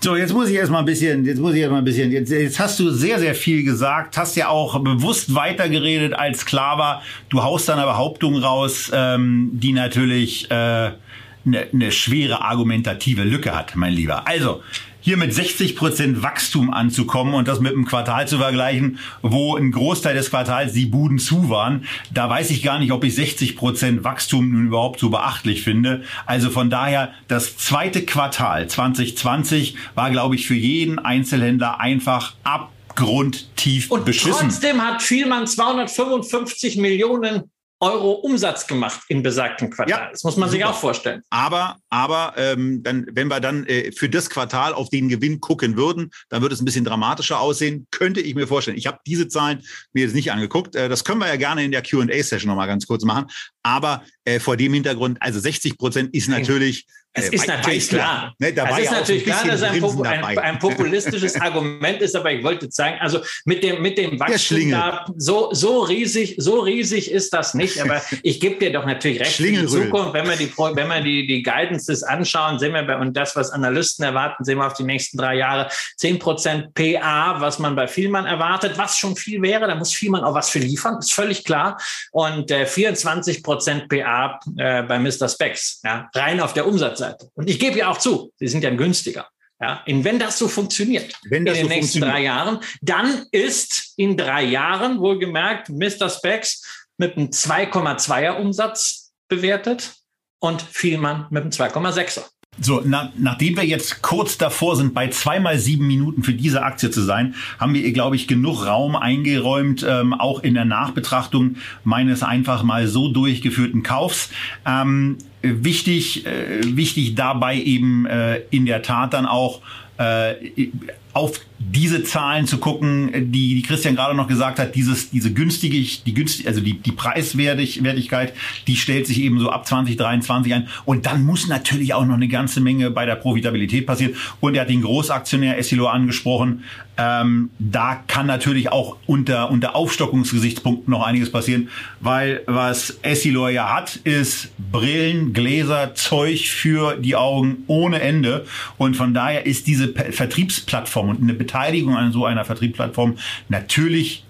So, jetzt muss ich erstmal ein bisschen, jetzt muss ich erstmal ein bisschen, jetzt, jetzt hast du sehr, sehr viel gesagt, hast ja auch bewusst weitergeredet als klar war. Du haust dann eine Behauptung raus, ähm, die natürlich äh, eine, eine schwere argumentative Lücke hat, mein Lieber. Also, hier mit 60 Prozent Wachstum anzukommen und das mit einem Quartal zu vergleichen, wo ein Großteil des Quartals die Buden zu waren, da weiß ich gar nicht, ob ich 60 Prozent Wachstum nun überhaupt so beachtlich finde. Also von daher, das zweite Quartal 2020 war, glaube ich, für jeden Einzelhändler einfach abgrundtief und beschissen. Trotzdem hat Vielmann 255 Millionen Euro Umsatz gemacht in besagtem Quartal. Ja, das muss man super. sich auch vorstellen. Aber, aber ähm, dann, wenn wir dann äh, für das Quartal auf den Gewinn gucken würden, dann würde es ein bisschen dramatischer aussehen. Könnte ich mir vorstellen. Ich habe diese Zahlen mir jetzt nicht angeguckt. Äh, das können wir ja gerne in der Q&A-Session nochmal ganz kurz machen. Aber äh, vor dem Hintergrund, also 60 Prozent ist natürlich Es ist natürlich klar. Ne, da es ist ja natürlich klar, dass es ein, ein, ein, populistisches Argument ist, aber ich wollte zeigen, also mit dem, mit dem Wachstum da, so, so riesig, so riesig ist das nicht, aber [LAUGHS] ich gebe dir doch natürlich recht. In Zukunft, wenn wir die, wenn wir die, die Guidances anschauen, sehen wir bei, und das, was Analysten erwarten, sehen wir auf die nächsten drei Jahre 10 Prozent PA, was man bei Vielmann erwartet, was schon viel wäre, da muss Vielmann auch was für liefern, ist völlig klar. Und äh, 24 Prozent PA äh, bei Mr. Specs, ja, rein auf der Umsatz Seite. Und ich gebe ja auch zu, sie sind ja günstiger. Ja, und wenn das so funktioniert wenn das in den so nächsten drei Jahren, dann ist in drei Jahren wohlgemerkt Mr. Specs mit einem 2,2er Umsatz bewertet und Vielmann mit einem 2,6er. So, na, nachdem wir jetzt kurz davor sind, bei zweimal sieben Minuten für diese Aktie zu sein, haben wir ihr, glaube ich, genug Raum eingeräumt, ähm, auch in der Nachbetrachtung meines einfach mal so durchgeführten Kaufs. Ähm, wichtig, äh, wichtig dabei eben äh, in der Tat dann auch äh, auf diese Zahlen zu gucken, die, die Christian gerade noch gesagt hat, dieses, diese günstige, die günstig, also die, die Preiswertigkeit, die stellt sich eben so ab 2023 ein. Und dann muss natürlich auch noch eine ganze Menge bei der Profitabilität passieren. Und er hat den Großaktionär Essilo angesprochen. Ähm, da kann natürlich auch unter, unter Aufstockungsgesichtspunkten noch einiges passieren, weil was Essilor ja hat, ist Brillen, Gläser, Zeug für die Augen ohne Ende. Und von daher ist diese Vertriebsplattform und eine Beteiligung an so einer Vertriebsplattform natürlich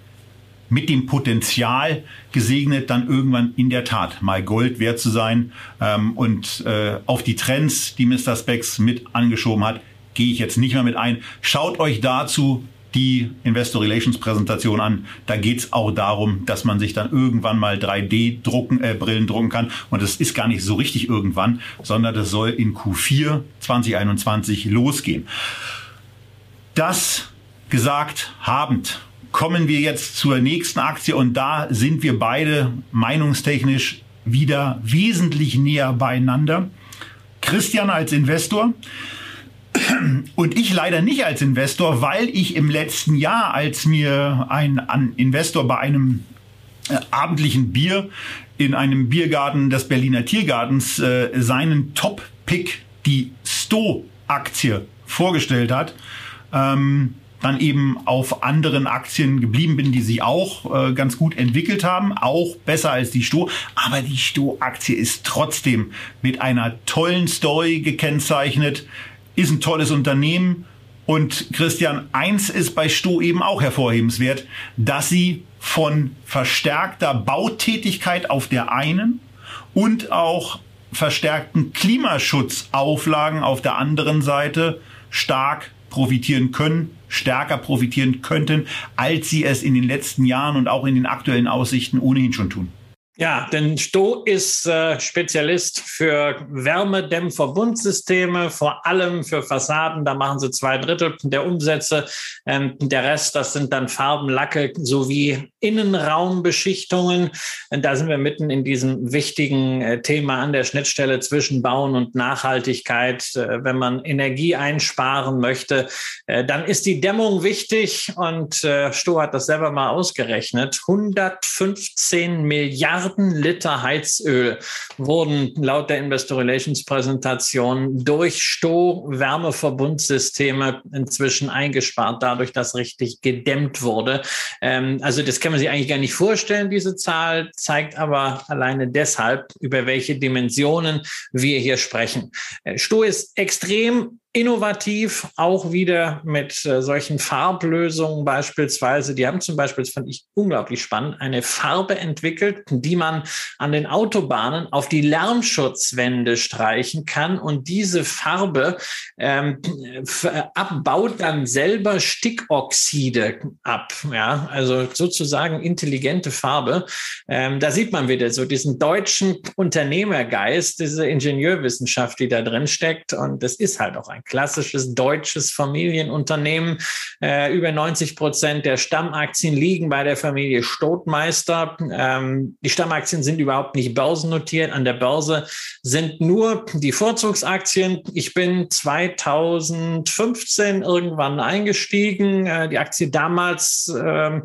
mit dem Potenzial gesegnet, dann irgendwann in der Tat mal Gold wert zu sein. Ähm, und äh, auf die Trends, die Mr. Specs mit angeschoben hat, gehe ich jetzt nicht mehr mit ein. Schaut euch dazu die Investor Relations Präsentation an. Da geht's auch darum, dass man sich dann irgendwann mal 3D-Drucken, äh, Brillen drucken kann. Und das ist gar nicht so richtig irgendwann, sondern das soll in Q4 2021 losgehen. Das gesagt habend kommen wir jetzt zur nächsten Aktie und da sind wir beide meinungstechnisch wieder wesentlich näher beieinander. Christian als Investor und ich leider nicht als Investor, weil ich im letzten Jahr, als mir ein, Investor bei einem äh, abendlichen Bier in einem Biergarten des Berliner Tiergartens äh, seinen Top-Pick, die Sto-Aktie, vorgestellt hat, ähm, dann eben auf anderen Aktien geblieben bin, die sich auch äh, ganz gut entwickelt haben, auch besser als die Sto. Aber die Sto-Aktie ist trotzdem mit einer tollen Story gekennzeichnet ist ein tolles Unternehmen. Und Christian, eins ist bei Sto eben auch hervorhebenswert, dass sie von verstärkter Bautätigkeit auf der einen und auch verstärkten Klimaschutzauflagen auf der anderen Seite stark profitieren können, stärker profitieren könnten, als sie es in den letzten Jahren und auch in den aktuellen Aussichten ohnehin schon tun. Ja, denn Sto ist äh, Spezialist für Wärmedämmverbundsysteme, vor allem für Fassaden. Da machen sie zwei Drittel der Umsätze. Ähm, der Rest, das sind dann Farben, Lacke sowie Innenraumbeschichtungen. Und da sind wir mitten in diesem wichtigen äh, Thema an der Schnittstelle zwischen Bauen und Nachhaltigkeit. Äh, wenn man Energie einsparen möchte, äh, dann ist die Dämmung wichtig. Und äh, Sto hat das selber mal ausgerechnet. 115 Milliarden Milliarden Liter Heizöl wurden laut der Investor Relations Präsentation durch Sto-Wärmeverbundsysteme inzwischen eingespart, dadurch, dass richtig gedämmt wurde. Ähm, also das kann man sich eigentlich gar nicht vorstellen, diese Zahl, zeigt aber alleine deshalb, über welche Dimensionen wir hier sprechen. Äh, Sto ist extrem innovativ, auch wieder mit äh, solchen Farblösungen beispielsweise. Die haben zum Beispiel, das fand ich unglaublich spannend, eine Farbe entwickelt, die man an den Autobahnen auf die Lärmschutzwände streichen kann und diese Farbe ähm, abbaut dann selber Stickoxide ab. Ja, also sozusagen intelligente Farbe. Ähm, da sieht man wieder so diesen deutschen Unternehmergeist, diese Ingenieurwissenschaft, die da drin steckt. Und das ist halt auch ein klassisches deutsches Familienunternehmen. Äh, über 90 Prozent der Stammaktien liegen bei der Familie Stotmeister. Ähm, die Stammaktien sind überhaupt nicht börsennotiert. An der Börse sind nur die Vorzugsaktien. Ich bin 2015 irgendwann eingestiegen. Äh, die Aktie damals ähm,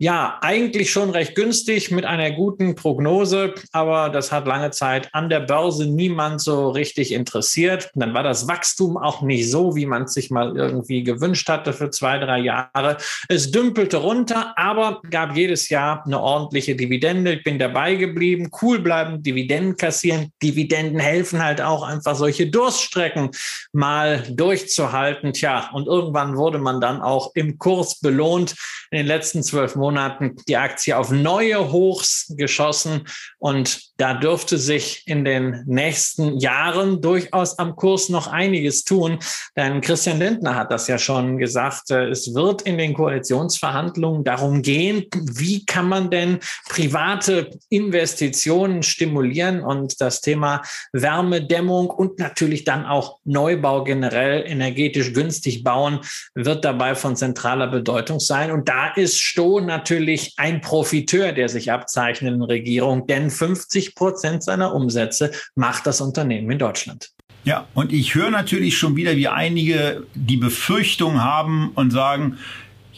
Ja, eigentlich schon recht günstig mit einer guten Prognose, aber das hat lange Zeit an der Börse niemand so richtig interessiert. Dann war das Wachstum auch nicht so, wie man es sich mal irgendwie gewünscht hatte für zwei, drei Jahre. Es dümpelte runter, aber gab jedes Jahr eine ordentliche Dividende. Ich bin dabei geblieben, cool bleiben, Dividenden kassieren. Dividenden helfen halt auch einfach solche Durststrecken mal durchzuhalten. Tja, und irgendwann wurde man dann auch im Kurs belohnt. In den letzten zwölf Monaten Monaten die Aktie auf neue Hochs geschossen und da dürfte sich in den nächsten Jahren durchaus am Kurs noch einiges tun. Denn Christian Lindner hat das ja schon gesagt. Äh, es wird in den Koalitionsverhandlungen darum gehen, wie kann man denn private Investitionen stimulieren und das Thema Wärmedämmung und natürlich dann auch Neubau generell energetisch günstig bauen wird dabei von zentraler Bedeutung sein. Und da ist Stoh natürlich ein Profiteur der sich abzeichnenden Regierung, denn 50 Prozent seiner Umsätze macht das Unternehmen in Deutschland. Ja, und ich höre natürlich schon wieder, wie einige die Befürchtung haben und sagen,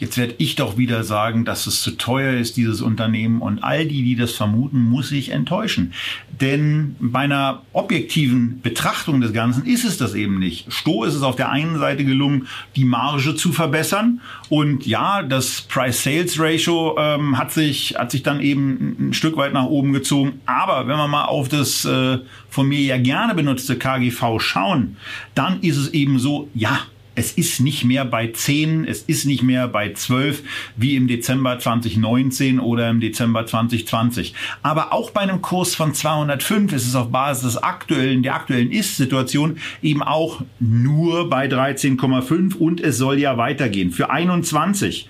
Jetzt werde ich doch wieder sagen, dass es zu teuer ist, dieses Unternehmen. Und all die, die das vermuten, muss ich enttäuschen. Denn bei einer objektiven Betrachtung des Ganzen ist es das eben nicht. Sto ist es auf der einen Seite gelungen, die Marge zu verbessern. Und ja, das Price-Sales-Ratio ähm, hat, sich, hat sich dann eben ein Stück weit nach oben gezogen. Aber wenn wir mal auf das äh, von mir ja gerne benutzte KGV schauen, dann ist es eben so, ja, es ist nicht mehr bei 10, es ist nicht mehr bei 12 wie im Dezember 2019 oder im Dezember 2020. Aber auch bei einem Kurs von 205 ist es auf Basis des aktuellen, der aktuellen Ist-Situation eben auch nur bei 13,5 und es soll ja weitergehen. Für 21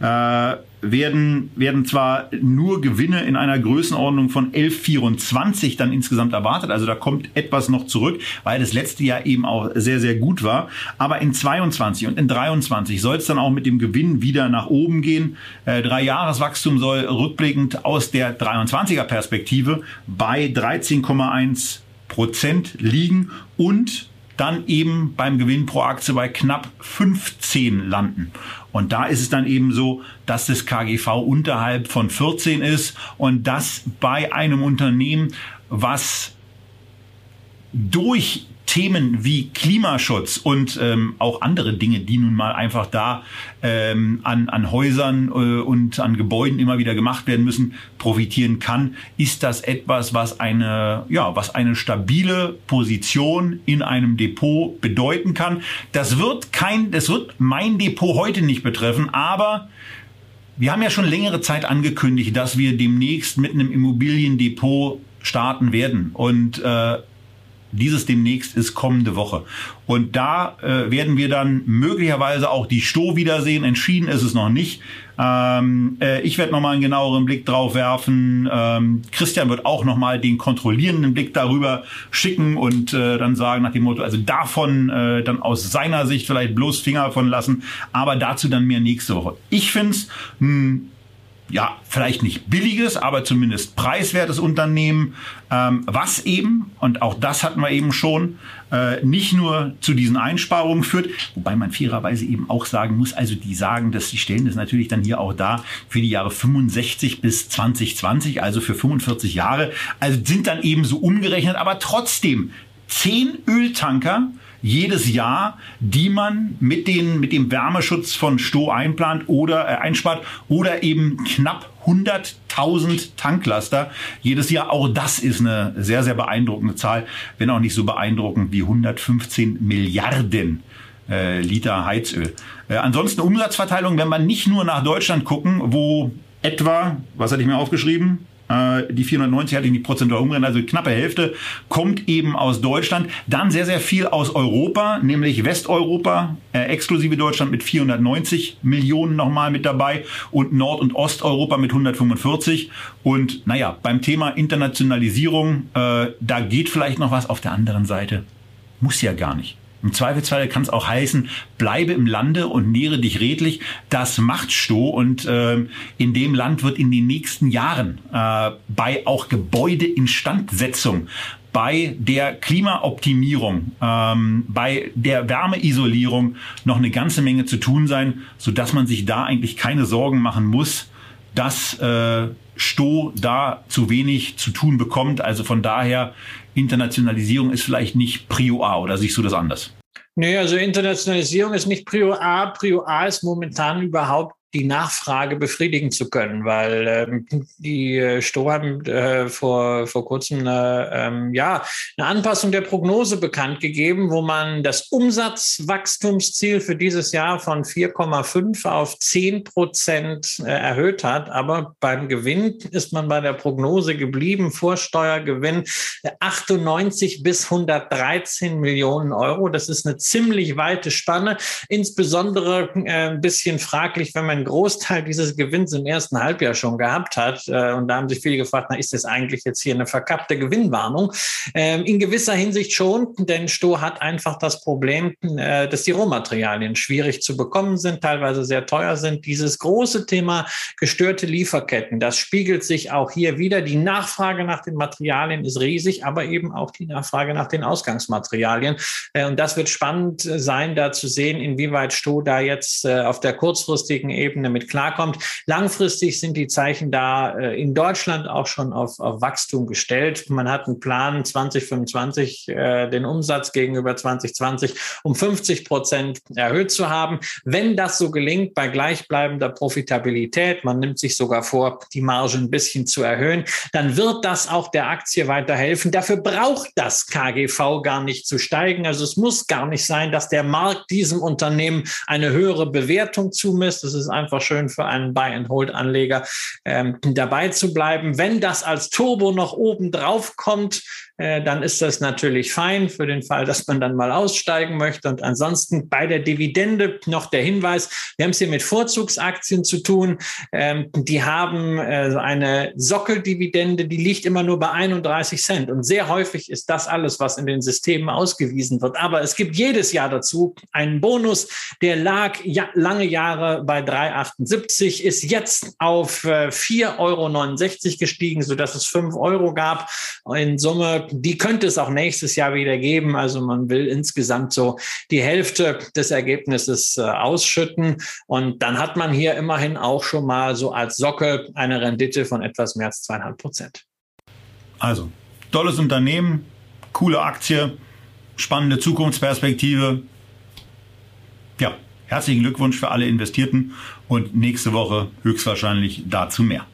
äh, werden, werden zwar nur Gewinne in einer Größenordnung von 11,24 dann insgesamt erwartet. Also da kommt etwas noch zurück, weil das letzte Jahr eben auch sehr, sehr gut war. Aber in 22 und in 23 soll es dann auch mit dem Gewinn wieder nach oben gehen. Äh, drei Jahreswachstum soll rückblickend aus der 23er Perspektive bei 13,1 Prozent liegen und dann eben beim Gewinn pro Aktie bei knapp 15 landen. Und da ist es dann eben so, dass das KGV unterhalb von 14 ist und das bei einem Unternehmen, was durch Themen wie Klimaschutz und ähm, auch andere Dinge, die nun mal einfach da ähm, an, an Häusern äh, und an Gebäuden immer wieder gemacht werden müssen, profitieren kann, ist das etwas, was eine, ja, was eine stabile Position in einem Depot bedeuten kann. Das wird kein, das wird mein Depot heute nicht betreffen, aber wir haben ja schon längere Zeit angekündigt, dass wir demnächst mit einem Immobiliendepot starten werden. Und äh, dieses demnächst ist kommende Woche. Und da äh, werden wir dann möglicherweise auch die Sto wiedersehen. Entschieden ist es noch nicht. Ähm, äh, ich werde nochmal einen genaueren Blick drauf werfen. Ähm, Christian wird auch nochmal den kontrollierenden Blick darüber schicken und äh, dann sagen nach dem Motto, also davon äh, dann aus seiner Sicht vielleicht bloß Finger von lassen. Aber dazu dann mehr nächste Woche. Ich finde es ja, vielleicht nicht billiges, aber zumindest preiswertes Unternehmen, ähm, was eben, und auch das hatten wir eben schon, äh, nicht nur zu diesen Einsparungen führt, wobei man fairerweise eben auch sagen muss, also die sagen, dass die stellen das natürlich dann hier auch da für die Jahre 65 bis 2020, also für 45 Jahre, also sind dann eben so umgerechnet, aber trotzdem zehn Öltanker, jedes Jahr, die man mit, den, mit dem Wärmeschutz von Sto einplant oder äh, einspart oder eben knapp 100.000 Tanklaster jedes Jahr. Auch das ist eine sehr, sehr beeindruckende Zahl, wenn auch nicht so beeindruckend wie 115 Milliarden äh, Liter Heizöl. Äh, ansonsten Umsatzverteilung, wenn man nicht nur nach Deutschland gucken, wo etwa, was hatte ich mir aufgeschrieben? Äh, die 490 hatte ich nicht prozentual umgerechnet, also knappe Hälfte, kommt eben aus Deutschland. Dann sehr, sehr viel aus Europa, nämlich Westeuropa, äh, exklusive Deutschland mit 490 Millionen nochmal mit dabei und Nord- und Osteuropa mit 145. Und naja, beim Thema Internationalisierung, äh, da geht vielleicht noch was auf der anderen Seite. Muss ja gar nicht. Im Zweifelsfall kann es auch heißen, bleibe im Lande und nähre dich redlich. Das macht Sto und äh, in dem Land wird in den nächsten Jahren äh, bei auch Gebäudeinstandsetzung bei der Klimaoptimierung, ähm, bei der Wärmeisolierung noch eine ganze Menge zu tun sein, so dass man sich da eigentlich keine Sorgen machen muss, dass äh, Sto da zu wenig zu tun bekommt. Also von daher, Internationalisierung ist vielleicht nicht Prio A oder siehst du das anders? Nee, also Internationalisierung ist nicht Prio A. Prio A ist momentan überhaupt die Nachfrage befriedigen zu können, weil ähm, die äh, Sto haben äh, vor, vor kurzem eine, ähm, ja, eine Anpassung der Prognose bekannt gegeben, wo man das Umsatzwachstumsziel für dieses Jahr von 4,5 auf 10 Prozent äh, erhöht hat. Aber beim Gewinn ist man bei der Prognose geblieben, Vorsteuergewinn 98 bis 113 Millionen Euro. Das ist eine ziemlich weite Spanne, insbesondere äh, ein bisschen fraglich, wenn man Großteil dieses Gewinns im ersten Halbjahr schon gehabt hat. Äh, und da haben sich viele gefragt, na, ist das eigentlich jetzt hier eine verkappte Gewinnwarnung? Ähm, in gewisser Hinsicht schon, denn Sto hat einfach das Problem, äh, dass die Rohmaterialien schwierig zu bekommen sind, teilweise sehr teuer sind. Dieses große Thema gestörte Lieferketten, das spiegelt sich auch hier wieder. Die Nachfrage nach den Materialien ist riesig, aber eben auch die Nachfrage nach den Ausgangsmaterialien. Äh, und das wird spannend sein, da zu sehen, inwieweit Sto da jetzt auf der kurzfristigen Ebene Ebene mit klarkommt. Langfristig sind die Zeichen da äh, in Deutschland auch schon auf, auf Wachstum gestellt. Man hat einen Plan 2025 äh, den Umsatz gegenüber 2020 um 50 Prozent erhöht zu haben. Wenn das so gelingt bei gleichbleibender Profitabilität, man nimmt sich sogar vor, die Marge ein bisschen zu erhöhen, dann wird das auch der Aktie weiterhelfen. Dafür braucht das KGV gar nicht zu steigen. Also es muss gar nicht sein, dass der Markt diesem Unternehmen eine höhere Bewertung zumisst. Das ist einfach schön für einen Buy-and-Hold-Anleger ähm, dabei zu bleiben. Wenn das als Turbo noch oben drauf kommt, dann ist das natürlich fein für den Fall, dass man dann mal aussteigen möchte. Und ansonsten bei der Dividende noch der Hinweis, wir haben es hier mit Vorzugsaktien zu tun. Ähm, die haben äh, eine Sockeldividende, die liegt immer nur bei 31 Cent. Und sehr häufig ist das alles, was in den Systemen ausgewiesen wird. Aber es gibt jedes Jahr dazu einen Bonus, der lag lange Jahre bei 3,78, ist jetzt auf äh, 4,69 Euro gestiegen, sodass es 5 Euro gab. In Summe die könnte es auch nächstes Jahr wieder geben. Also man will insgesamt so die Hälfte des Ergebnisses äh, ausschütten. Und dann hat man hier immerhin auch schon mal so als Sockel eine Rendite von etwas mehr als zweieinhalb Prozent. Also, tolles Unternehmen, coole Aktie, spannende Zukunftsperspektive. Ja, herzlichen Glückwunsch für alle Investierten und nächste Woche höchstwahrscheinlich dazu mehr.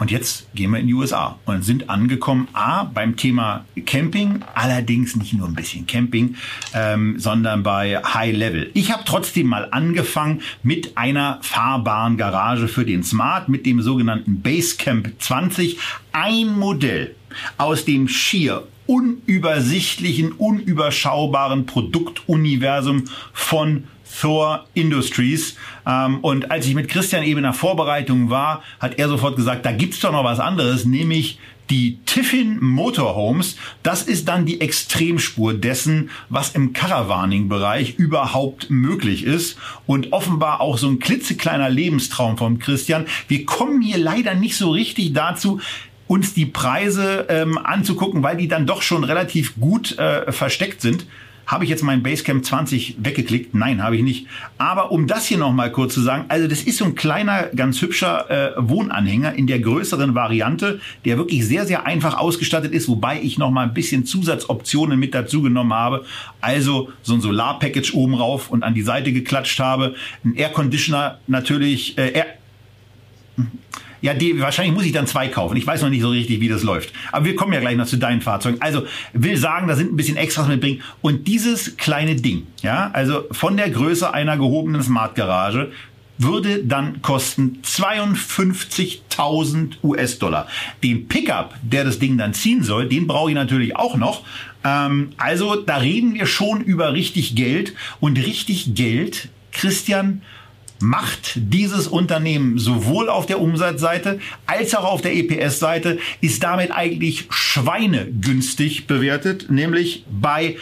Und jetzt gehen wir in die USA und sind angekommen, A, beim Thema Camping, allerdings nicht nur ein bisschen Camping, ähm, sondern bei High Level. Ich habe trotzdem mal angefangen mit einer fahrbaren Garage für den Smart, mit dem sogenannten Basecamp 20. Ein Modell aus dem schier unübersichtlichen, unüberschaubaren Produktuniversum von Thor Industries. Ähm, und als ich mit Christian eben in der Vorbereitung war, hat er sofort gesagt, da gibt's doch noch was anderes, nämlich die Tiffin Motorhomes, das ist dann die Extremspur dessen, was im Caravaning-Bereich überhaupt möglich ist und offenbar auch so ein klitzekleiner Lebenstraum von Christian. Wir kommen hier leider nicht so richtig dazu, uns die Preise ähm, anzugucken, weil die dann doch schon relativ gut äh, versteckt sind. Habe ich jetzt mein Basecamp 20 weggeklickt? Nein, habe ich nicht. Aber um das hier nochmal kurz zu sagen, also das ist so ein kleiner, ganz hübscher äh, Wohnanhänger in der größeren Variante, der wirklich sehr, sehr einfach ausgestattet ist, wobei ich nochmal ein bisschen Zusatzoptionen mit dazu genommen habe. Also so ein Solarpackage oben rauf und an die Seite geklatscht habe. Ein Air Conditioner natürlich, äh, Air ja, die, wahrscheinlich muss ich dann zwei kaufen. Ich weiß noch nicht so richtig, wie das läuft. Aber wir kommen ja gleich noch zu deinen Fahrzeugen. Also will sagen, da sind ein bisschen Extras mitbringen. Und dieses kleine Ding, ja, also von der Größe einer gehobenen Smart Garage würde dann kosten 52.000 US-Dollar. Den Pickup, der das Ding dann ziehen soll, den brauche ich natürlich auch noch. Ähm, also da reden wir schon über richtig Geld und richtig Geld, Christian, macht dieses Unternehmen sowohl auf der Umsatzseite als auch auf der EPS-Seite, ist damit eigentlich schweinegünstig bewertet, nämlich bei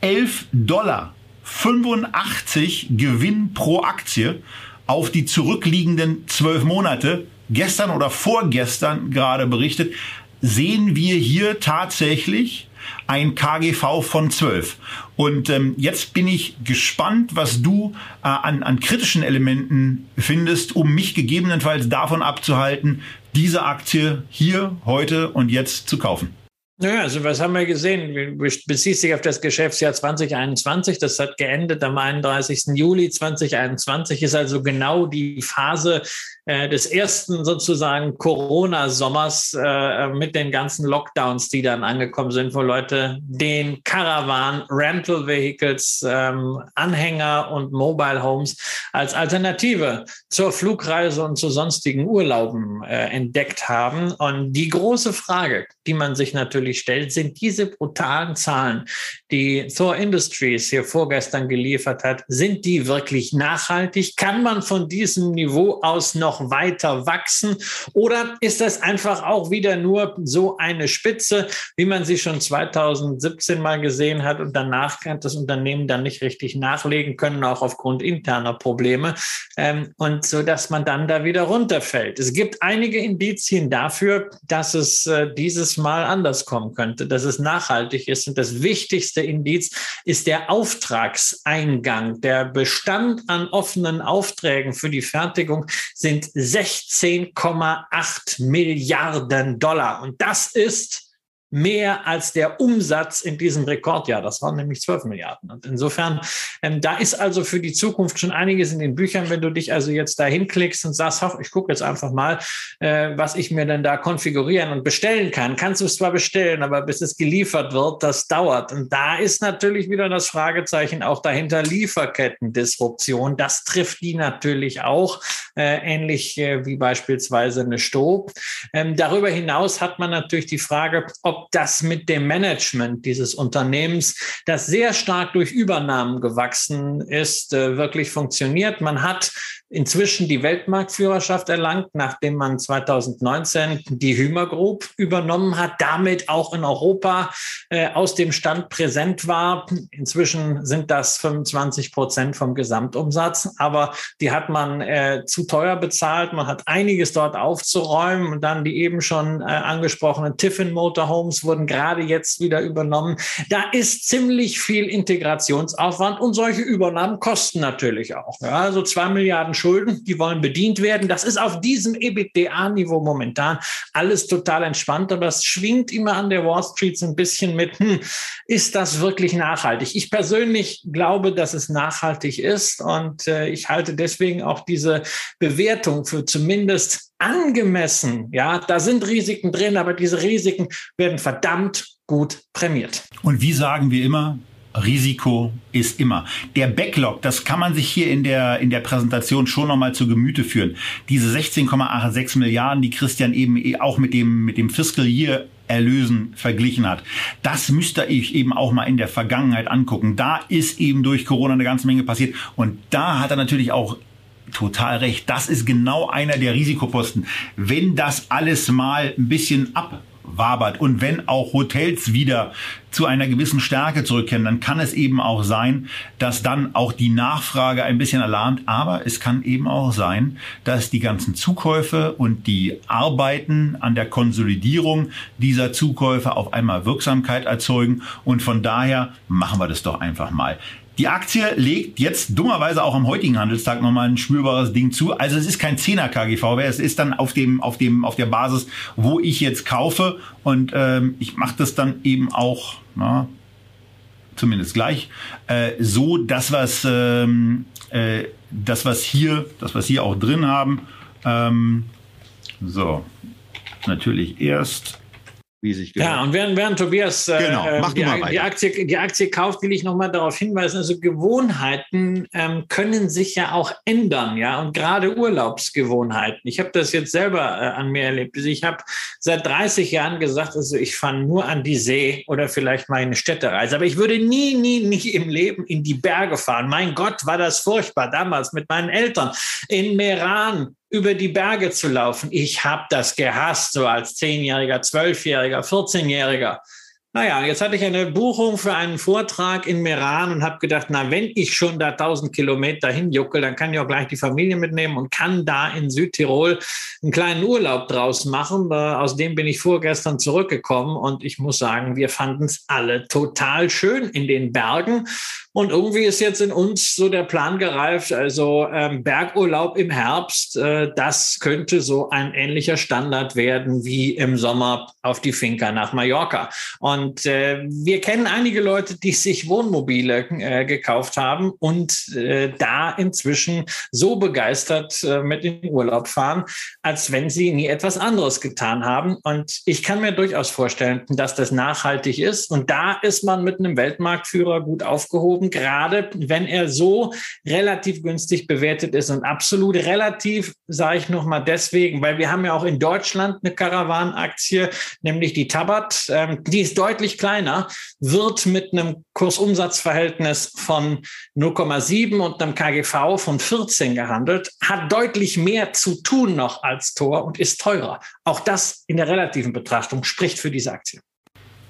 11 Dollar 85 Gewinn pro Aktie auf die zurückliegenden zwölf Monate. Gestern oder vorgestern gerade berichtet, sehen wir hier tatsächlich ein KGV von 12. Und ähm, jetzt bin ich gespannt, was du äh, an, an kritischen Elementen findest, um mich gegebenenfalls davon abzuhalten, diese Aktie hier, heute und jetzt zu kaufen. Naja, also was haben wir gesehen? Bezieht sich auf das Geschäftsjahr 2021. Das hat geendet am 31. Juli 2021. Ist also genau die Phase, des ersten sozusagen Corona-Sommers äh, mit den ganzen Lockdowns, die dann angekommen sind, wo Leute den Caravan, Rental Vehicles, ähm, Anhänger und Mobile Homes als Alternative zur Flugreise und zu sonstigen Urlauben äh, entdeckt haben. Und die große Frage, die man sich natürlich stellt, sind diese brutalen Zahlen, die Thor Industries hier vorgestern geliefert hat, sind die wirklich nachhaltig? Kann man von diesem Niveau aus noch noch weiter wachsen? Oder ist das einfach auch wieder nur so eine Spitze, wie man sie schon 2017 mal gesehen hat und danach hat das Unternehmen dann nicht richtig nachlegen können, auch aufgrund interner Probleme ähm, und so, dass man dann da wieder runterfällt. Es gibt einige Indizien dafür, dass es äh, dieses Mal anders kommen könnte, dass es nachhaltig ist. Und das wichtigste Indiz ist der Auftragseingang. Der Bestand an offenen Aufträgen für die Fertigung sind 16,8 Milliarden Dollar. Und das ist mehr als der Umsatz in diesem Rekordjahr. Das waren nämlich 12 Milliarden. Und insofern, ähm, da ist also für die Zukunft schon einiges in den Büchern. Wenn du dich also jetzt da hinklickst und sagst, ich gucke jetzt einfach mal, äh, was ich mir denn da konfigurieren und bestellen kann, kannst du es zwar bestellen, aber bis es geliefert wird, das dauert. Und da ist natürlich wieder das Fragezeichen auch dahinter Lieferkettendisruption. Das trifft die natürlich auch, äh, ähnlich äh, wie beispielsweise eine Stob. Ähm, darüber hinaus hat man natürlich die Frage, ob das mit dem Management dieses Unternehmens, das sehr stark durch Übernahmen gewachsen ist, äh, wirklich funktioniert. Man hat inzwischen die Weltmarktführerschaft erlangt, nachdem man 2019 die Hümer Group übernommen hat, damit auch in Europa äh, aus dem Stand präsent war. Inzwischen sind das 25 Prozent vom Gesamtumsatz, aber die hat man äh, zu teuer bezahlt. Man hat einiges dort aufzuräumen und dann die eben schon äh, angesprochenen Tiffin Motorhomes wurden gerade jetzt wieder übernommen. Da ist ziemlich viel Integrationsaufwand und solche Übernahmen kosten natürlich auch. Ja, also zwei Milliarden Schulden, die wollen bedient werden. Das ist auf diesem EBITDA-Niveau momentan alles total entspannt, aber es schwingt immer an der Wall Street so ein bisschen mit, hm, ist das wirklich nachhaltig? Ich persönlich glaube, dass es nachhaltig ist und äh, ich halte deswegen auch diese Bewertung für zumindest angemessen. Ja, da sind Risiken drin, aber diese Risiken werden verdammt gut prämiert. Und wie sagen wir immer, Risiko ist immer. Der Backlog, das kann man sich hier in der, in der Präsentation schon nochmal zu Gemüte führen. Diese 16,86 Milliarden, die Christian eben eh auch mit dem, mit dem Fiscal Year Erlösen verglichen hat. Das müsste ich eben auch mal in der Vergangenheit angucken. Da ist eben durch Corona eine ganze Menge passiert. Und da hat er natürlich auch total recht. Das ist genau einer der Risikoposten. Wenn das alles mal ein bisschen ab wabert. Und wenn auch Hotels wieder zu einer gewissen Stärke zurückkehren, dann kann es eben auch sein, dass dann auch die Nachfrage ein bisschen alarmt. Aber es kann eben auch sein, dass die ganzen Zukäufe und die Arbeiten an der Konsolidierung dieser Zukäufe auf einmal Wirksamkeit erzeugen. Und von daher machen wir das doch einfach mal. Die Aktie legt jetzt dummerweise auch am heutigen Handelstag nochmal ein spürbares Ding zu. Also es ist kein 10er KGV mehr, es ist dann auf dem, auf dem, auf der Basis, wo ich jetzt kaufe. Und ähm, ich mache das dann eben auch, na, zumindest gleich, äh, so, dass was, ähm, äh, das was hier, das was hier auch drin haben. Ähm, so, natürlich erst wie sich gehört. Ja, und während, während Tobias äh, genau, äh, die, die, Aktie, die Aktie kauft, will ich nochmal darauf hinweisen, also Gewohnheiten ähm, können sich ja auch ändern, ja, und gerade Urlaubsgewohnheiten. Ich habe das jetzt selber äh, an mir erlebt. Also ich habe seit 30 Jahren gesagt, also ich fahre nur an die See oder vielleicht mal eine Städtereise, aber ich würde nie, nie, nie im Leben in die Berge fahren. Mein Gott, war das furchtbar damals mit meinen Eltern in Meran über die Berge zu laufen. Ich habe das gehasst, so als Zehnjähriger, Zwölfjähriger, 14-Jähriger. Naja, jetzt hatte ich eine Buchung für einen Vortrag in Meran und habe gedacht, na, wenn ich schon da 1000 Kilometer hinjuckel, dann kann ich auch gleich die Familie mitnehmen und kann da in Südtirol einen kleinen Urlaub draus machen. Äh, aus dem bin ich vorgestern zurückgekommen und ich muss sagen, wir fanden es alle total schön in den Bergen. Und irgendwie ist jetzt in uns so der Plan gereift, also ähm, Bergurlaub im Herbst, äh, das könnte so ein ähnlicher Standard werden wie im Sommer auf die Finca nach Mallorca. Und äh, wir kennen einige Leute, die sich Wohnmobile äh, gekauft haben und äh, da inzwischen so begeistert äh, mit in den Urlaub fahren, als wenn sie nie etwas anderes getan haben. Und ich kann mir durchaus vorstellen, dass das nachhaltig ist. Und da ist man mit einem Weltmarktführer gut aufgehoben gerade wenn er so relativ günstig bewertet ist und absolut relativ, sage ich nochmal deswegen, weil wir haben ja auch in Deutschland eine Karawanaktie, nämlich die Tabat, ähm, die ist deutlich kleiner, wird mit einem Kursumsatzverhältnis von 0,7 und einem KGV von 14 gehandelt, hat deutlich mehr zu tun noch als Tor und ist teurer. Auch das in der relativen Betrachtung spricht für diese Aktie.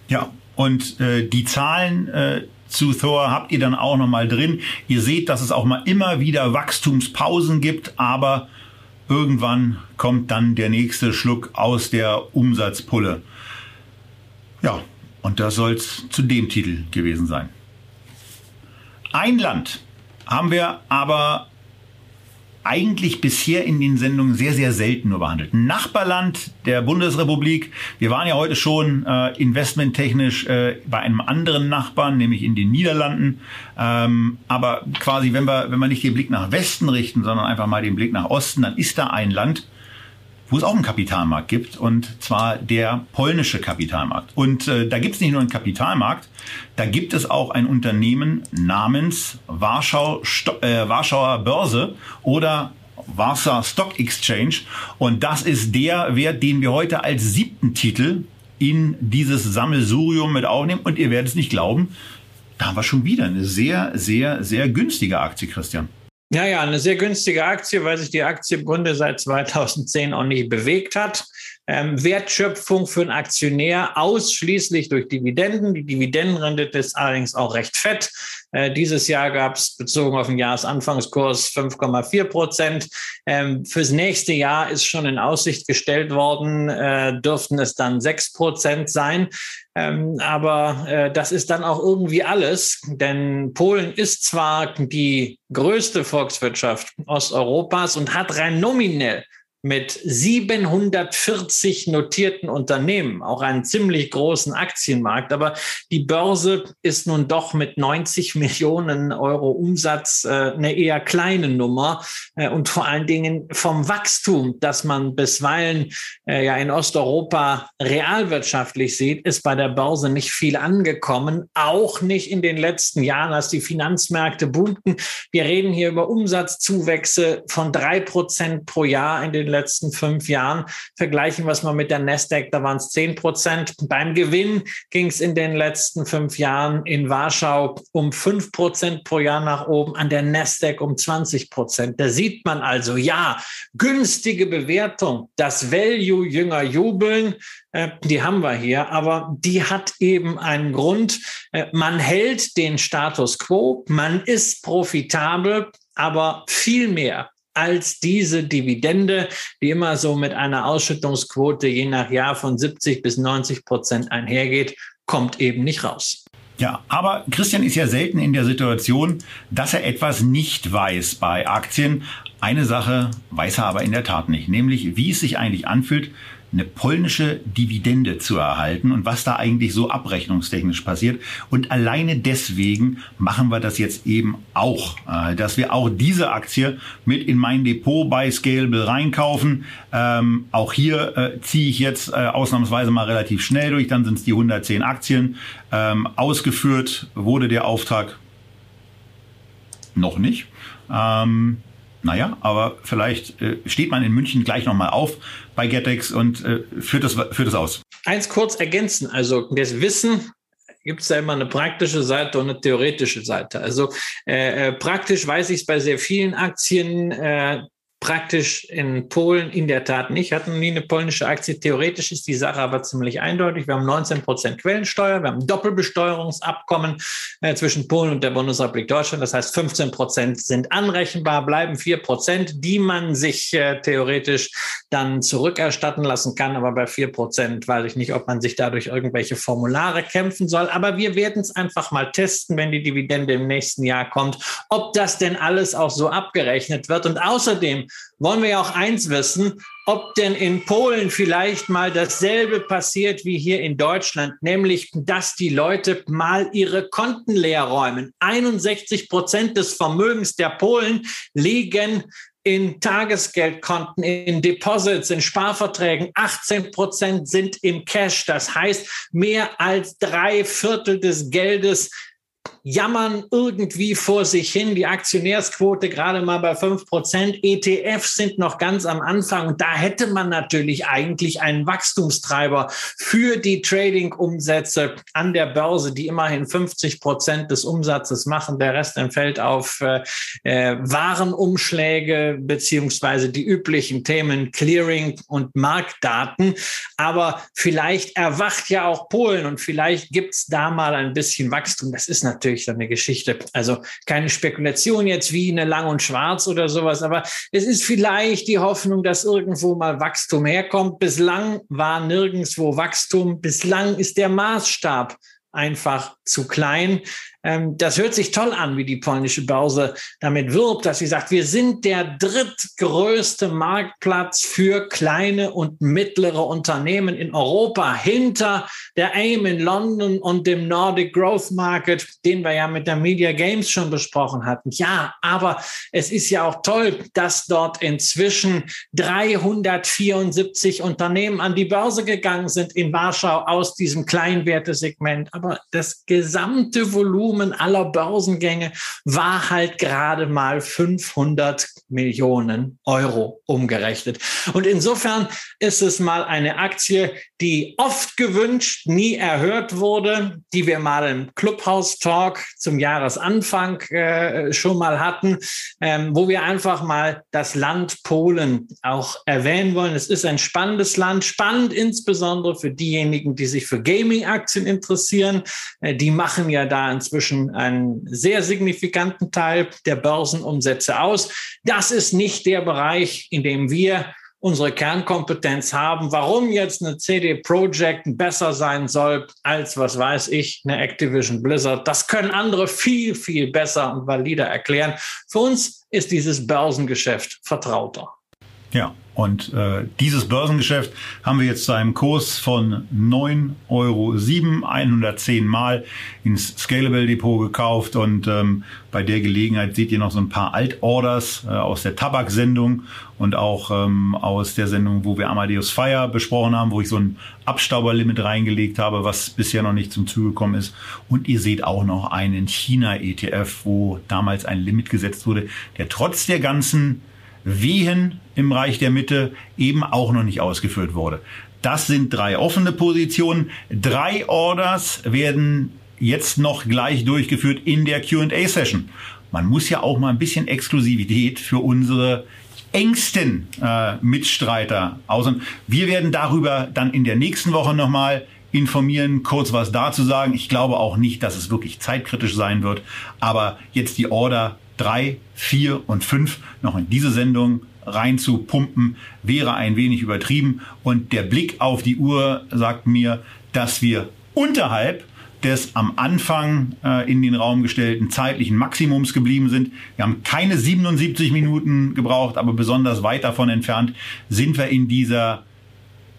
Ja, und äh, die Zahlen, äh, zu Thor habt ihr dann auch nochmal drin. Ihr seht, dass es auch mal immer wieder Wachstumspausen gibt, aber irgendwann kommt dann der nächste Schluck aus der Umsatzpulle. Ja, und das soll es zu dem Titel gewesen sein. Ein Land haben wir aber eigentlich bisher in den Sendungen sehr, sehr selten nur behandelt. Nachbarland der Bundesrepublik. Wir waren ja heute schon äh, investmenttechnisch äh, bei einem anderen Nachbarn, nämlich in den Niederlanden. Ähm, aber quasi, wenn wir, wenn wir nicht den Blick nach Westen richten, sondern einfach mal den Blick nach Osten, dann ist da ein Land, wo es auch einen Kapitalmarkt gibt, und zwar der polnische Kapitalmarkt. Und äh, da gibt es nicht nur einen Kapitalmarkt, da gibt es auch ein Unternehmen namens Warschau, äh, Warschauer Börse oder Warsaw Stock Exchange. Und das ist der Wert, den wir heute als siebten Titel in dieses Sammelsurium mit aufnehmen. Und ihr werdet es nicht glauben, da haben wir schon wieder eine sehr, sehr, sehr günstige Aktie, Christian. Ja, ja, eine sehr günstige Aktie, weil sich die Aktie im Grunde seit 2010 auch nicht bewegt hat. Ähm, Wertschöpfung für einen Aktionär ausschließlich durch Dividenden. Die Dividendenrendite ist allerdings auch recht fett. Äh, dieses Jahr gab es bezogen auf den Jahresanfangskurs 5,4 Prozent. Ähm, fürs nächste Jahr ist schon in Aussicht gestellt worden, äh, dürften es dann 6 Prozent sein. Ähm, aber äh, das ist dann auch irgendwie alles, denn Polen ist zwar die größte Volkswirtschaft Osteuropas und hat rein nominell mit 740 notierten Unternehmen, auch einen ziemlich großen Aktienmarkt. Aber die Börse ist nun doch mit 90 Millionen Euro Umsatz äh, eine eher kleine Nummer äh, und vor allen Dingen vom Wachstum, das man bisweilen äh, ja in Osteuropa realwirtschaftlich sieht, ist bei der Börse nicht viel angekommen, auch nicht in den letzten Jahren, als die Finanzmärkte boomten. Wir reden hier über Umsatzzuwächse von drei Prozent pro Jahr in den letzten fünf Jahren. Vergleichen wir es mal mit der Nasdaq, da waren es 10 Prozent. Beim Gewinn ging es in den letzten fünf Jahren in Warschau um 5 Prozent pro Jahr nach oben, an der Nasdaq um 20 Prozent. Da sieht man also, ja, günstige Bewertung, das Value jünger jubeln, äh, die haben wir hier, aber die hat eben einen Grund. Äh, man hält den Status quo, man ist profitabel, aber viel mehr als diese Dividende, die immer so mit einer Ausschüttungsquote je nach Jahr von 70 bis 90 Prozent einhergeht, kommt eben nicht raus. Ja, aber Christian ist ja selten in der Situation, dass er etwas nicht weiß bei Aktien. Eine Sache weiß er aber in der Tat nicht, nämlich wie es sich eigentlich anfühlt, eine polnische Dividende zu erhalten und was da eigentlich so abrechnungstechnisch passiert. Und alleine deswegen machen wir das jetzt eben auch, äh, dass wir auch diese Aktie mit in mein Depot bei Scalable reinkaufen. Ähm, auch hier äh, ziehe ich jetzt äh, ausnahmsweise mal relativ schnell durch, dann sind es die 110 Aktien. Ähm, ausgeführt wurde der Auftrag noch nicht. Ähm, naja, aber vielleicht äh, steht man in München gleich nochmal auf bei Getex und äh, führt, das, führt das aus. Eins kurz ergänzen. Also das Wissen gibt es da immer eine praktische Seite und eine theoretische Seite. Also äh, äh praktisch weiß ich es bei sehr vielen Aktien, äh, praktisch in Polen in der Tat nicht. Hatten nie eine polnische Aktie. Theoretisch ist die Sache aber ziemlich eindeutig. Wir haben 19 Prozent Quellensteuer, wir haben Doppelbesteuerungsabkommen äh, zwischen Polen und der Bundesrepublik Deutschland. Das heißt, 15 Prozent sind anrechenbar, bleiben 4 Prozent, die man sich äh, theoretisch dann zurückerstatten lassen kann. Aber bei 4 Prozent weiß ich nicht, ob man sich dadurch irgendwelche Formulare kämpfen soll. Aber wir werden es einfach mal testen, wenn die Dividende im nächsten Jahr kommt, ob das denn alles auch so abgerechnet wird. Und außerdem wollen wir ja auch eins wissen, ob denn in Polen vielleicht mal dasselbe passiert wie hier in Deutschland, nämlich dass die Leute mal ihre Konten leer räumen. 61 Prozent des Vermögens der Polen liegen in Tagesgeldkonten, in Deposits, in Sparverträgen. 18 Prozent sind im Cash. Das heißt, mehr als drei Viertel des Geldes jammern irgendwie vor sich hin. Die Aktionärsquote gerade mal bei fünf Prozent. ETFs sind noch ganz am Anfang. Und da hätte man natürlich eigentlich einen Wachstumstreiber für die Trading-Umsätze an der Börse, die immerhin 50 Prozent des Umsatzes machen. Der Rest entfällt auf äh, äh, Warenumschläge beziehungsweise die üblichen Themen Clearing und Marktdaten. Aber vielleicht erwacht ja auch Polen und vielleicht gibt's da mal ein bisschen Wachstum. Das ist natürlich natürlich dann eine Geschichte. Also keine Spekulation jetzt wie eine Lang und Schwarz oder sowas, aber es ist vielleicht die Hoffnung, dass irgendwo mal Wachstum herkommt. Bislang war nirgendwo Wachstum. Bislang ist der Maßstab einfach zu klein. Ähm, das hört sich toll an, wie die polnische Börse damit wirbt, dass sie sagt, wir sind der drittgrößte Marktplatz für kleine und mittlere Unternehmen in Europa hinter der AIM in London und dem Nordic Growth Market, den wir ja mit der Media Games schon besprochen hatten. Ja, aber es ist ja auch toll, dass dort inzwischen 374 Unternehmen an die Börse gegangen sind in Warschau aus diesem Kleinwertesegment. Aber das gesamte Volumen aller Börsengänge war halt gerade mal 500 Millionen Euro umgerechnet. Und insofern ist es mal eine Aktie, die oft gewünscht, nie erhört wurde, die wir mal im Clubhouse Talk zum Jahresanfang äh, schon mal hatten, ähm, wo wir einfach mal das Land Polen auch erwähnen wollen. Es ist ein spannendes Land, spannend insbesondere für diejenigen, die sich für Gaming-Aktien interessieren. Äh, die machen ja da inzwischen einen sehr signifikanten Teil der Börsenumsätze aus. Das ist nicht der Bereich, in dem wir unsere Kernkompetenz haben. Warum jetzt eine CD Projekt besser sein soll als, was weiß ich, eine Activision Blizzard, das können andere viel, viel besser und valider erklären. Für uns ist dieses Börsengeschäft vertrauter. Ja, und äh, dieses Börsengeschäft haben wir jetzt zu einem Kurs von 9,07 Euro 110 Mal ins Scalable Depot gekauft. Und ähm, bei der Gelegenheit seht ihr noch so ein paar Altorders äh, aus der Tabaksendung und auch ähm, aus der Sendung, wo wir Amadeus Fire besprochen haben, wo ich so ein Abstauberlimit reingelegt habe, was bisher noch nicht zum Zuge gekommen ist. Und ihr seht auch noch einen China-ETF, wo damals ein Limit gesetzt wurde, der trotz der ganzen Wehen im Reich der Mitte eben auch noch nicht ausgeführt wurde. Das sind drei offene Positionen. Drei Orders werden jetzt noch gleich durchgeführt in der QA-Session. Man muss ja auch mal ein bisschen Exklusivität für unsere engsten äh, Mitstreiter aus. Wir werden darüber dann in der nächsten Woche nochmal informieren, kurz was dazu sagen. Ich glaube auch nicht, dass es wirklich zeitkritisch sein wird. Aber jetzt die Order drei, vier und fünf noch in diese Sendung rein zu pumpen, wäre ein wenig übertrieben. Und der Blick auf die Uhr sagt mir, dass wir unterhalb des am Anfang äh, in den Raum gestellten zeitlichen Maximums geblieben sind. Wir haben keine 77 Minuten gebraucht, aber besonders weit davon entfernt sind wir in dieser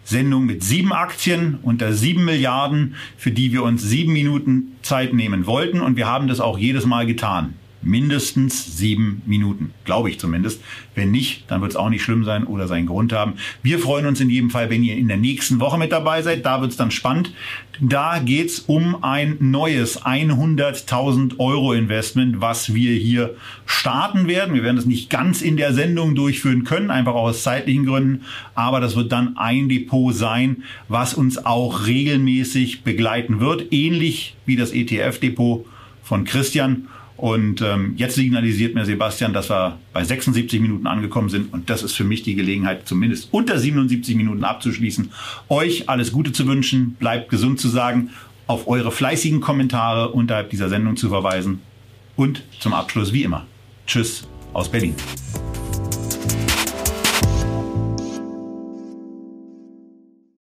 Sendung mit sieben Aktien unter sieben Milliarden, für die wir uns sieben Minuten Zeit nehmen wollten. Und wir haben das auch jedes Mal getan mindestens sieben Minuten, glaube ich zumindest. Wenn nicht, dann wird es auch nicht schlimm sein oder seinen Grund haben. Wir freuen uns in jedem Fall, wenn ihr in der nächsten Woche mit dabei seid. Da wird es dann spannend. Da geht's um ein neues 100.000 Euro Investment, was wir hier starten werden. Wir werden das nicht ganz in der Sendung durchführen können, einfach aus zeitlichen Gründen. Aber das wird dann ein Depot sein, was uns auch regelmäßig begleiten wird, ähnlich wie das ETF-Depot von Christian. Und ähm, jetzt signalisiert mir Sebastian, dass wir bei 76 Minuten angekommen sind. Und das ist für mich die Gelegenheit, zumindest unter 77 Minuten abzuschließen. Euch alles Gute zu wünschen, bleibt gesund zu sagen, auf eure fleißigen Kommentare unterhalb dieser Sendung zu verweisen. Und zum Abschluss wie immer. Tschüss aus Berlin.